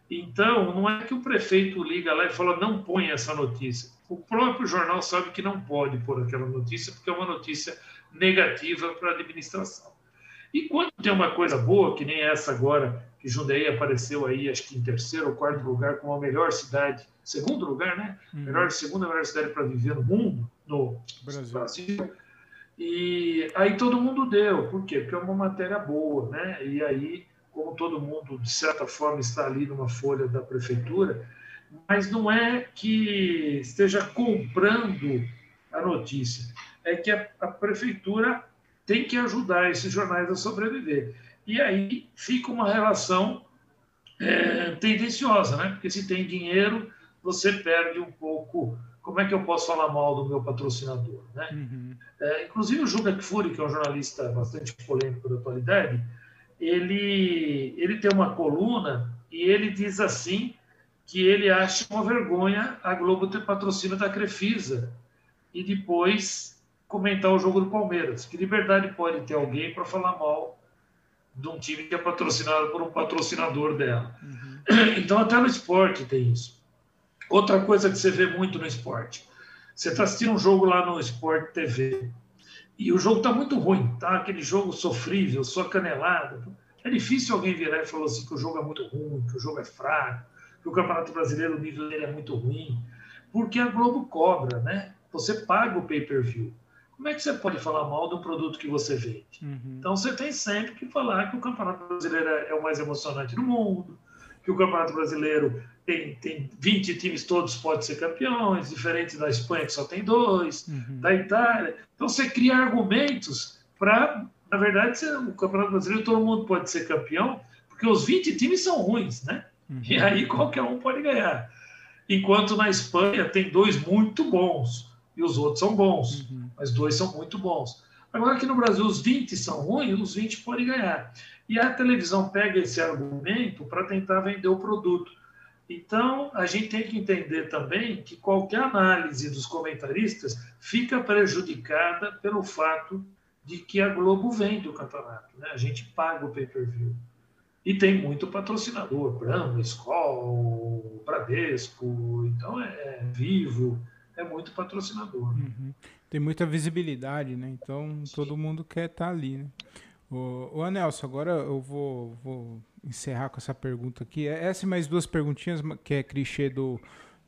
Então, não é que o prefeito liga lá e fala, não põe essa notícia. O próprio jornal sabe que não pode pôr aquela notícia, porque é uma notícia negativa para a administração. E quando tem uma coisa boa, que nem essa agora, que Jundiaí apareceu aí, acho que em terceiro ou quarto lugar, como a melhor cidade, segundo lugar, né? Uhum. Melhor, segunda melhor cidade para viver no mundo, no Brasil. Brasil. E aí todo mundo deu. Por quê? Porque é uma matéria boa, né? E aí como todo mundo, de certa forma, está ali numa folha da prefeitura, mas não é que esteja comprando a notícia, é que a, a prefeitura tem que ajudar esses jornais a sobreviver. E aí fica uma relação é, tendenciosa, né? Porque se tem dinheiro, você perde um pouco. Como é que eu posso falar mal do meu patrocinador? Né? Uhum. É, inclusive o Juca Kfouri, que é um jornalista bastante polêmico da atualidade, ele, ele tem uma coluna e ele diz assim que ele acha uma vergonha a Globo ter patrocínio da Crefisa e depois comentar o jogo do Palmeiras. Que liberdade pode ter alguém para falar mal de um time que é patrocinado por um patrocinador dela. Uhum. Então, até no esporte tem isso. Outra coisa que você vê muito no esporte. Você está assistindo um jogo lá no Sport TV. E o jogo está muito ruim, tá? Aquele jogo sofrível, só canelada. É difícil alguém virar e falar assim que o jogo é muito ruim, que o jogo é fraco, que o Campeonato Brasileiro, o nível dele é muito ruim, porque a Globo cobra, né? Você paga o pay-per-view. Como é que você pode falar mal do produto que você vende? Uhum. Então você tem sempre que falar que o Campeonato Brasileiro é o mais emocionante do mundo, que o Campeonato Brasileiro tem, tem 20 times, todos podem ser campeões, diferente da Espanha, que só tem dois, uhum. da Itália. Então você cria argumentos para, na verdade, o Campeonato Brasileiro todo mundo pode ser campeão, porque os 20 times são ruins, né? Uhum. E aí qualquer um pode ganhar. Enquanto na Espanha tem dois muito bons e os outros são bons, uhum. Mas dois são muito bons. Agora aqui no Brasil os 20 são ruins, os 20 podem ganhar. E a televisão pega esse argumento para tentar vender o produto. Então, a gente tem que entender também que qualquer análise dos comentaristas fica prejudicada pelo fato de que a Globo vende o campeonato. Né? A gente paga o pay-per-view. E tem muito patrocinador, Brahma, Skol, Bradesco, então é, é vivo, é muito patrocinador. Uhum. Tem muita visibilidade, né? Então Sim. todo mundo quer estar tá ali, né? O, o Anelson, agora eu vou, vou encerrar com essa pergunta aqui. É, essa e mais duas perguntinhas, que é clichê do,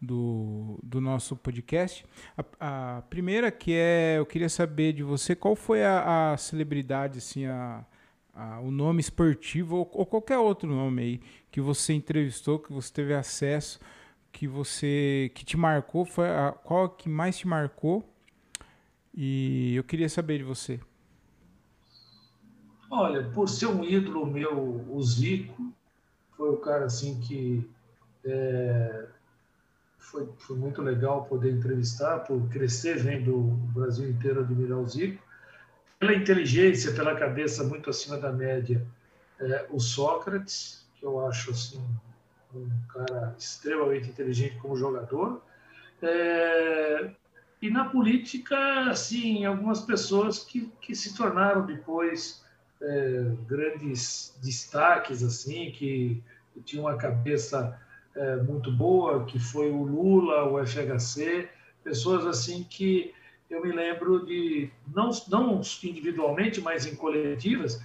do, do nosso podcast. A, a, primeira que é, eu queria saber de você, qual foi a, a celebridade, assim, a, a, o nome esportivo ou, ou, qualquer outro nome aí que você entrevistou, que você teve acesso, que você que te marcou, foi a, qual que mais te marcou? E eu queria saber de você. Olha, por ser um ídolo meu, o Zico, foi o cara assim que é, foi, foi muito legal poder entrevistar, por crescer vendo o Brasil inteiro admirar o Zico. Pela inteligência, pela cabeça muito acima da média, é, o Sócrates, que eu acho assim, um cara extremamente inteligente como jogador. É, e na política, assim, algumas pessoas que, que se tornaram depois é, grandes destaques, assim, que, que tinham uma cabeça é, muito boa, que foi o Lula, o FHC, pessoas assim que eu me lembro de, não, não individualmente, mas em coletivas,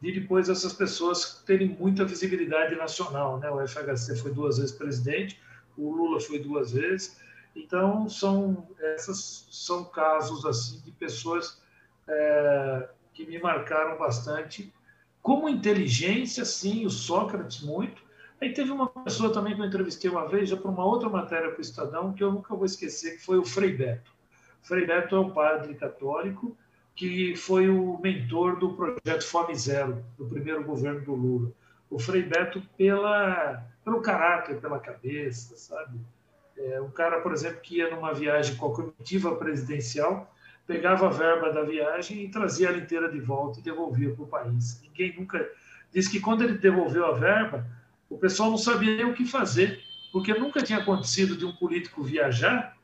de depois essas pessoas terem muita visibilidade nacional. Né? O FHC foi duas vezes presidente, o Lula foi duas vezes. Então, são, essas são casos assim de pessoas é, que me marcaram bastante. Como inteligência, sim, o Sócrates muito, Aí teve uma pessoa também que eu entrevistei uma vez, já para uma outra matéria para o Estadão, que eu nunca vou esquecer, que foi o Frei Beto. O Frei Beto é um padre católico que foi o mentor do projeto Fome Zero, do primeiro governo do Lula. O Frei Beto, pela, pelo caráter, pela cabeça, sabe? É, um cara, por exemplo, que ia numa viagem com a comitiva presidencial, pegava a verba da viagem e trazia ela inteira de volta e devolvia para o país. Ninguém nunca. Diz que quando ele devolveu a verba, o pessoal não sabia nem o que fazer, porque nunca tinha acontecido de um político viajar.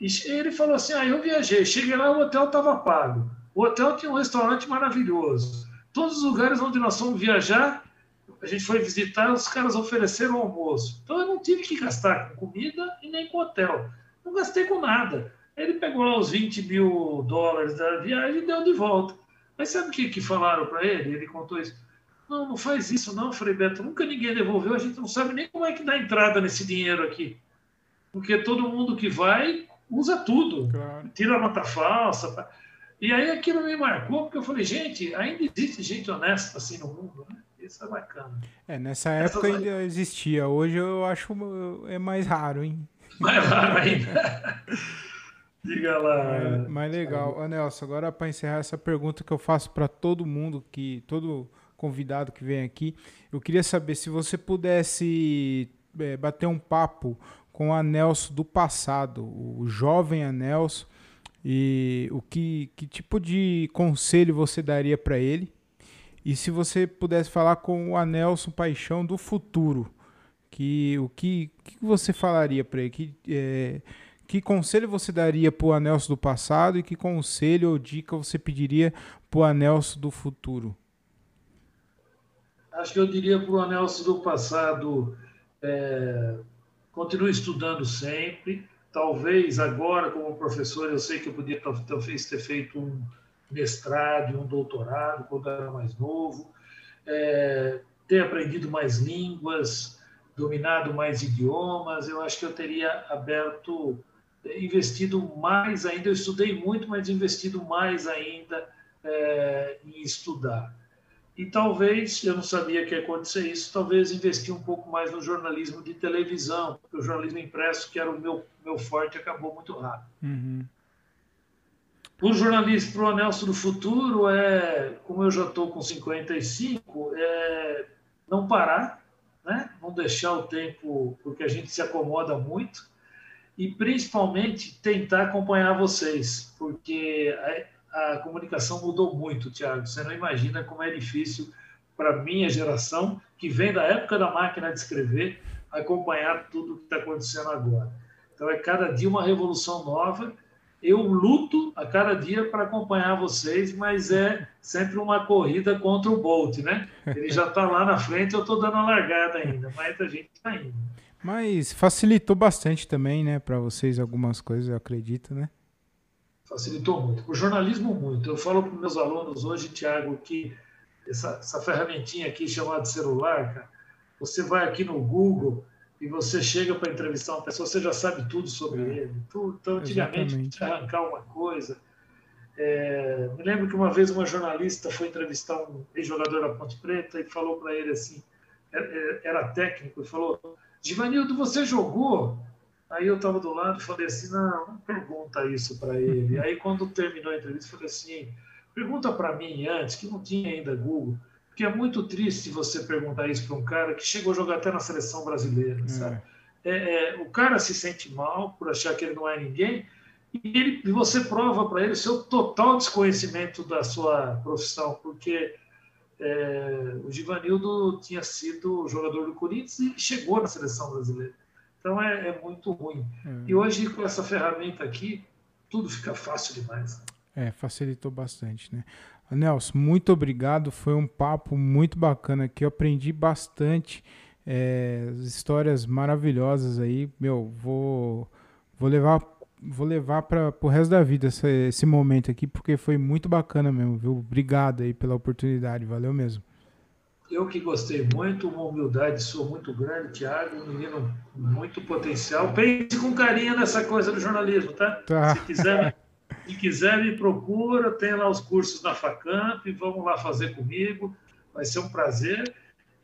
E ele falou assim: Ah, eu viajei, cheguei lá, o hotel estava pago. O hotel tinha um restaurante maravilhoso. Todos os lugares onde nós fomos viajar, a gente foi visitar, os caras ofereceram almoço. Então eu não tive que gastar com comida e nem com hotel. Não gastei com nada. Ele pegou lá os 20 mil dólares da viagem e deu de volta. Mas sabe o que, que falaram para ele? Ele contou isso. Não, não faz isso não, Frei Beto. Nunca ninguém devolveu. A gente não sabe nem como é que dá entrada nesse dinheiro aqui. Porque todo mundo que vai usa tudo. Claro. Tira nota falsa. E aí aquilo me marcou, porque eu falei, gente, ainda existe gente honesta assim no mundo, né? Isso é bacana. É, nessa época Essas ainda existia. Hoje eu acho é mais raro, hein? Mais raro ainda. Diga lá. Mas legal. Ô, Nelson, agora para encerrar essa pergunta que eu faço para todo mundo, que todo convidado que vem aqui. Eu queria saber se você pudesse é, bater um papo com a Nelson do passado, o jovem Anelson, e o que, que tipo de conselho você daria para ele? E se você pudesse falar com o Anelson Paixão do futuro, que o que, que você falaria para ele? Que, é, que conselho você daria para o Anelson do passado e que conselho ou dica você pediria para o Anelson do futuro? acho que eu diria para o Anelso do passado, é, continue estudando sempre. Talvez agora, como professor, eu sei que eu podia talvez ter feito um mestrado, um doutorado quando era mais novo, é, ter aprendido mais línguas, dominado mais idiomas. Eu acho que eu teria aberto, investido mais ainda. Eu estudei muito, mas investido mais ainda é, em estudar. E talvez, eu não sabia que ia acontecer isso, talvez investir um pouco mais no jornalismo de televisão, porque o jornalismo impresso, que era o meu, meu forte, acabou muito rápido. Uhum. O jornalismo para o Anelso do Futuro é, como eu já estou com 55, é não parar, né? não deixar o tempo, porque a gente se acomoda muito, e principalmente tentar acompanhar vocês, porque a comunicação mudou muito, Tiago. Você não imagina como é difícil para minha geração, que vem da época da máquina de escrever, acompanhar tudo o que está acontecendo agora. Então, é cada dia uma revolução nova. Eu luto a cada dia para acompanhar vocês, mas é sempre uma corrida contra o Bolt, né? Ele já está lá na frente, eu estou dando a largada ainda, mas a gente está indo. Mas facilitou bastante também, né, para vocês algumas coisas, eu acredito, né? facilitou muito. O jornalismo, muito. Eu falo para os meus alunos hoje, Tiago, que essa, essa ferramentinha aqui chamada celular, cara, você vai aqui no Google e você chega para entrevistar uma pessoa, você já sabe tudo sobre é. ele. Tudo. Então, antigamente, arrancar uma coisa. É, me lembro que uma vez uma jornalista foi entrevistar um ex-jogador da Ponte Preta e falou para ele assim, era, é, é, era técnico, e falou: Givanildo, você jogou? Aí eu estava do lado e falei assim, não, não pergunta isso para ele. Aí quando terminou a entrevista, eu falei assim, Pergunta para mim antes, que não tinha ainda Google, porque é muito triste você perguntar isso para um cara que chegou a jogar até na seleção brasileira, é. sabe? É, é, o cara se sente mal por achar que ele não é ninguém e, ele, e você prova para ele o seu total desconhecimento da sua profissão, porque é, o Givanildo tinha sido jogador do Corinthians e chegou na seleção brasileira. Então é, é muito ruim. Hum. E hoje, com essa ferramenta aqui, tudo fica fácil demais. É, facilitou bastante, né? Nelson, muito obrigado. Foi um papo muito bacana aqui. Eu aprendi bastante. É, histórias maravilhosas aí. Meu, vou, vou levar vou levar para o resto da vida esse, esse, momento aqui, porque foi muito bacana mesmo, viu? Obrigado aí pela oportunidade, valeu mesmo. Eu que gostei muito, uma humildade sua muito grande, Thiago, um menino muito potencial. Pense com carinho nessa coisa do jornalismo, tá? tá. Se quiser, se quiser me procura, tem lá os cursos na Facamp, vamos lá fazer comigo, vai ser um prazer.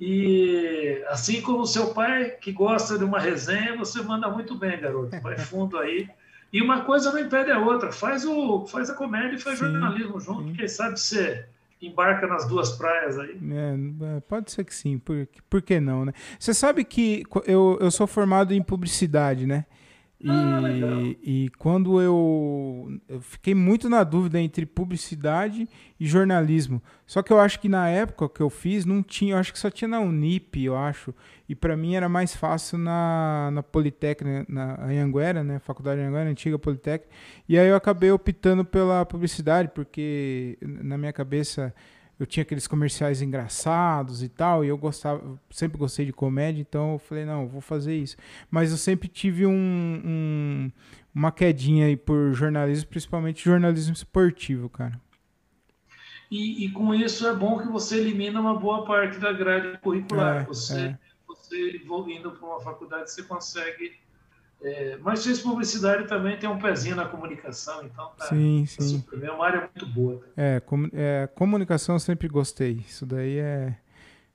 E assim como o seu pai, que gosta de uma resenha, você manda muito bem, garoto. Vai fundo aí. E uma coisa não impede a outra. Faz, o, faz a comédia e faz sim, jornalismo junto. Sim. Quem sabe você embarca nas duas praias aí. É, é, pode ser que sim, por, por que não, né? Você sabe que eu, eu sou formado em publicidade, né? E, ah, e quando eu, eu fiquei muito na dúvida entre publicidade e jornalismo. Só que eu acho que na época que eu fiz não tinha, eu acho que só tinha na Unip, eu acho. E para mim era mais fácil na, na Politécnica, na Anhanguera, né, Faculdade de Anhanguera, antiga Politécnica. E aí eu acabei optando pela publicidade, porque na minha cabeça eu tinha aqueles comerciais engraçados e tal, e eu gostava, sempre gostei de comédia, então eu falei, não, eu vou fazer isso. Mas eu sempre tive um, um, uma quedinha aí por jornalismo, principalmente jornalismo esportivo, cara. E, e, com isso é bom que você elimina uma boa parte da grade curricular. É, você, é. você indo para uma faculdade, você consegue é, mas fez publicidade também tem um pezinho na comunicação, então tá, sim, tá sim. é uma área muito boa. É, com, é, comunicação eu sempre gostei. Isso daí é.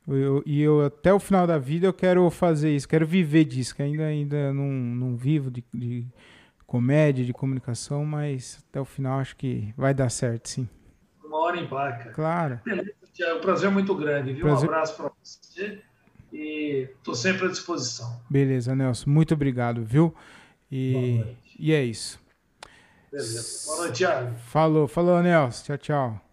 Eu, e eu até o final da vida eu quero fazer isso, quero viver disso, que ainda, ainda não, não vivo de, de comédia, de comunicação, mas até o final acho que vai dar certo, sim. Uma hora em placa. Claro. Beleza, Tiago, prazer muito grande, viu? Prazer... Um abraço para você e estou sempre à disposição. Beleza, Nelson. Muito obrigado, viu? E, e é isso. Beleza. Boa noite, Thiago. Falou, falou, Nelson. Tchau, tchau.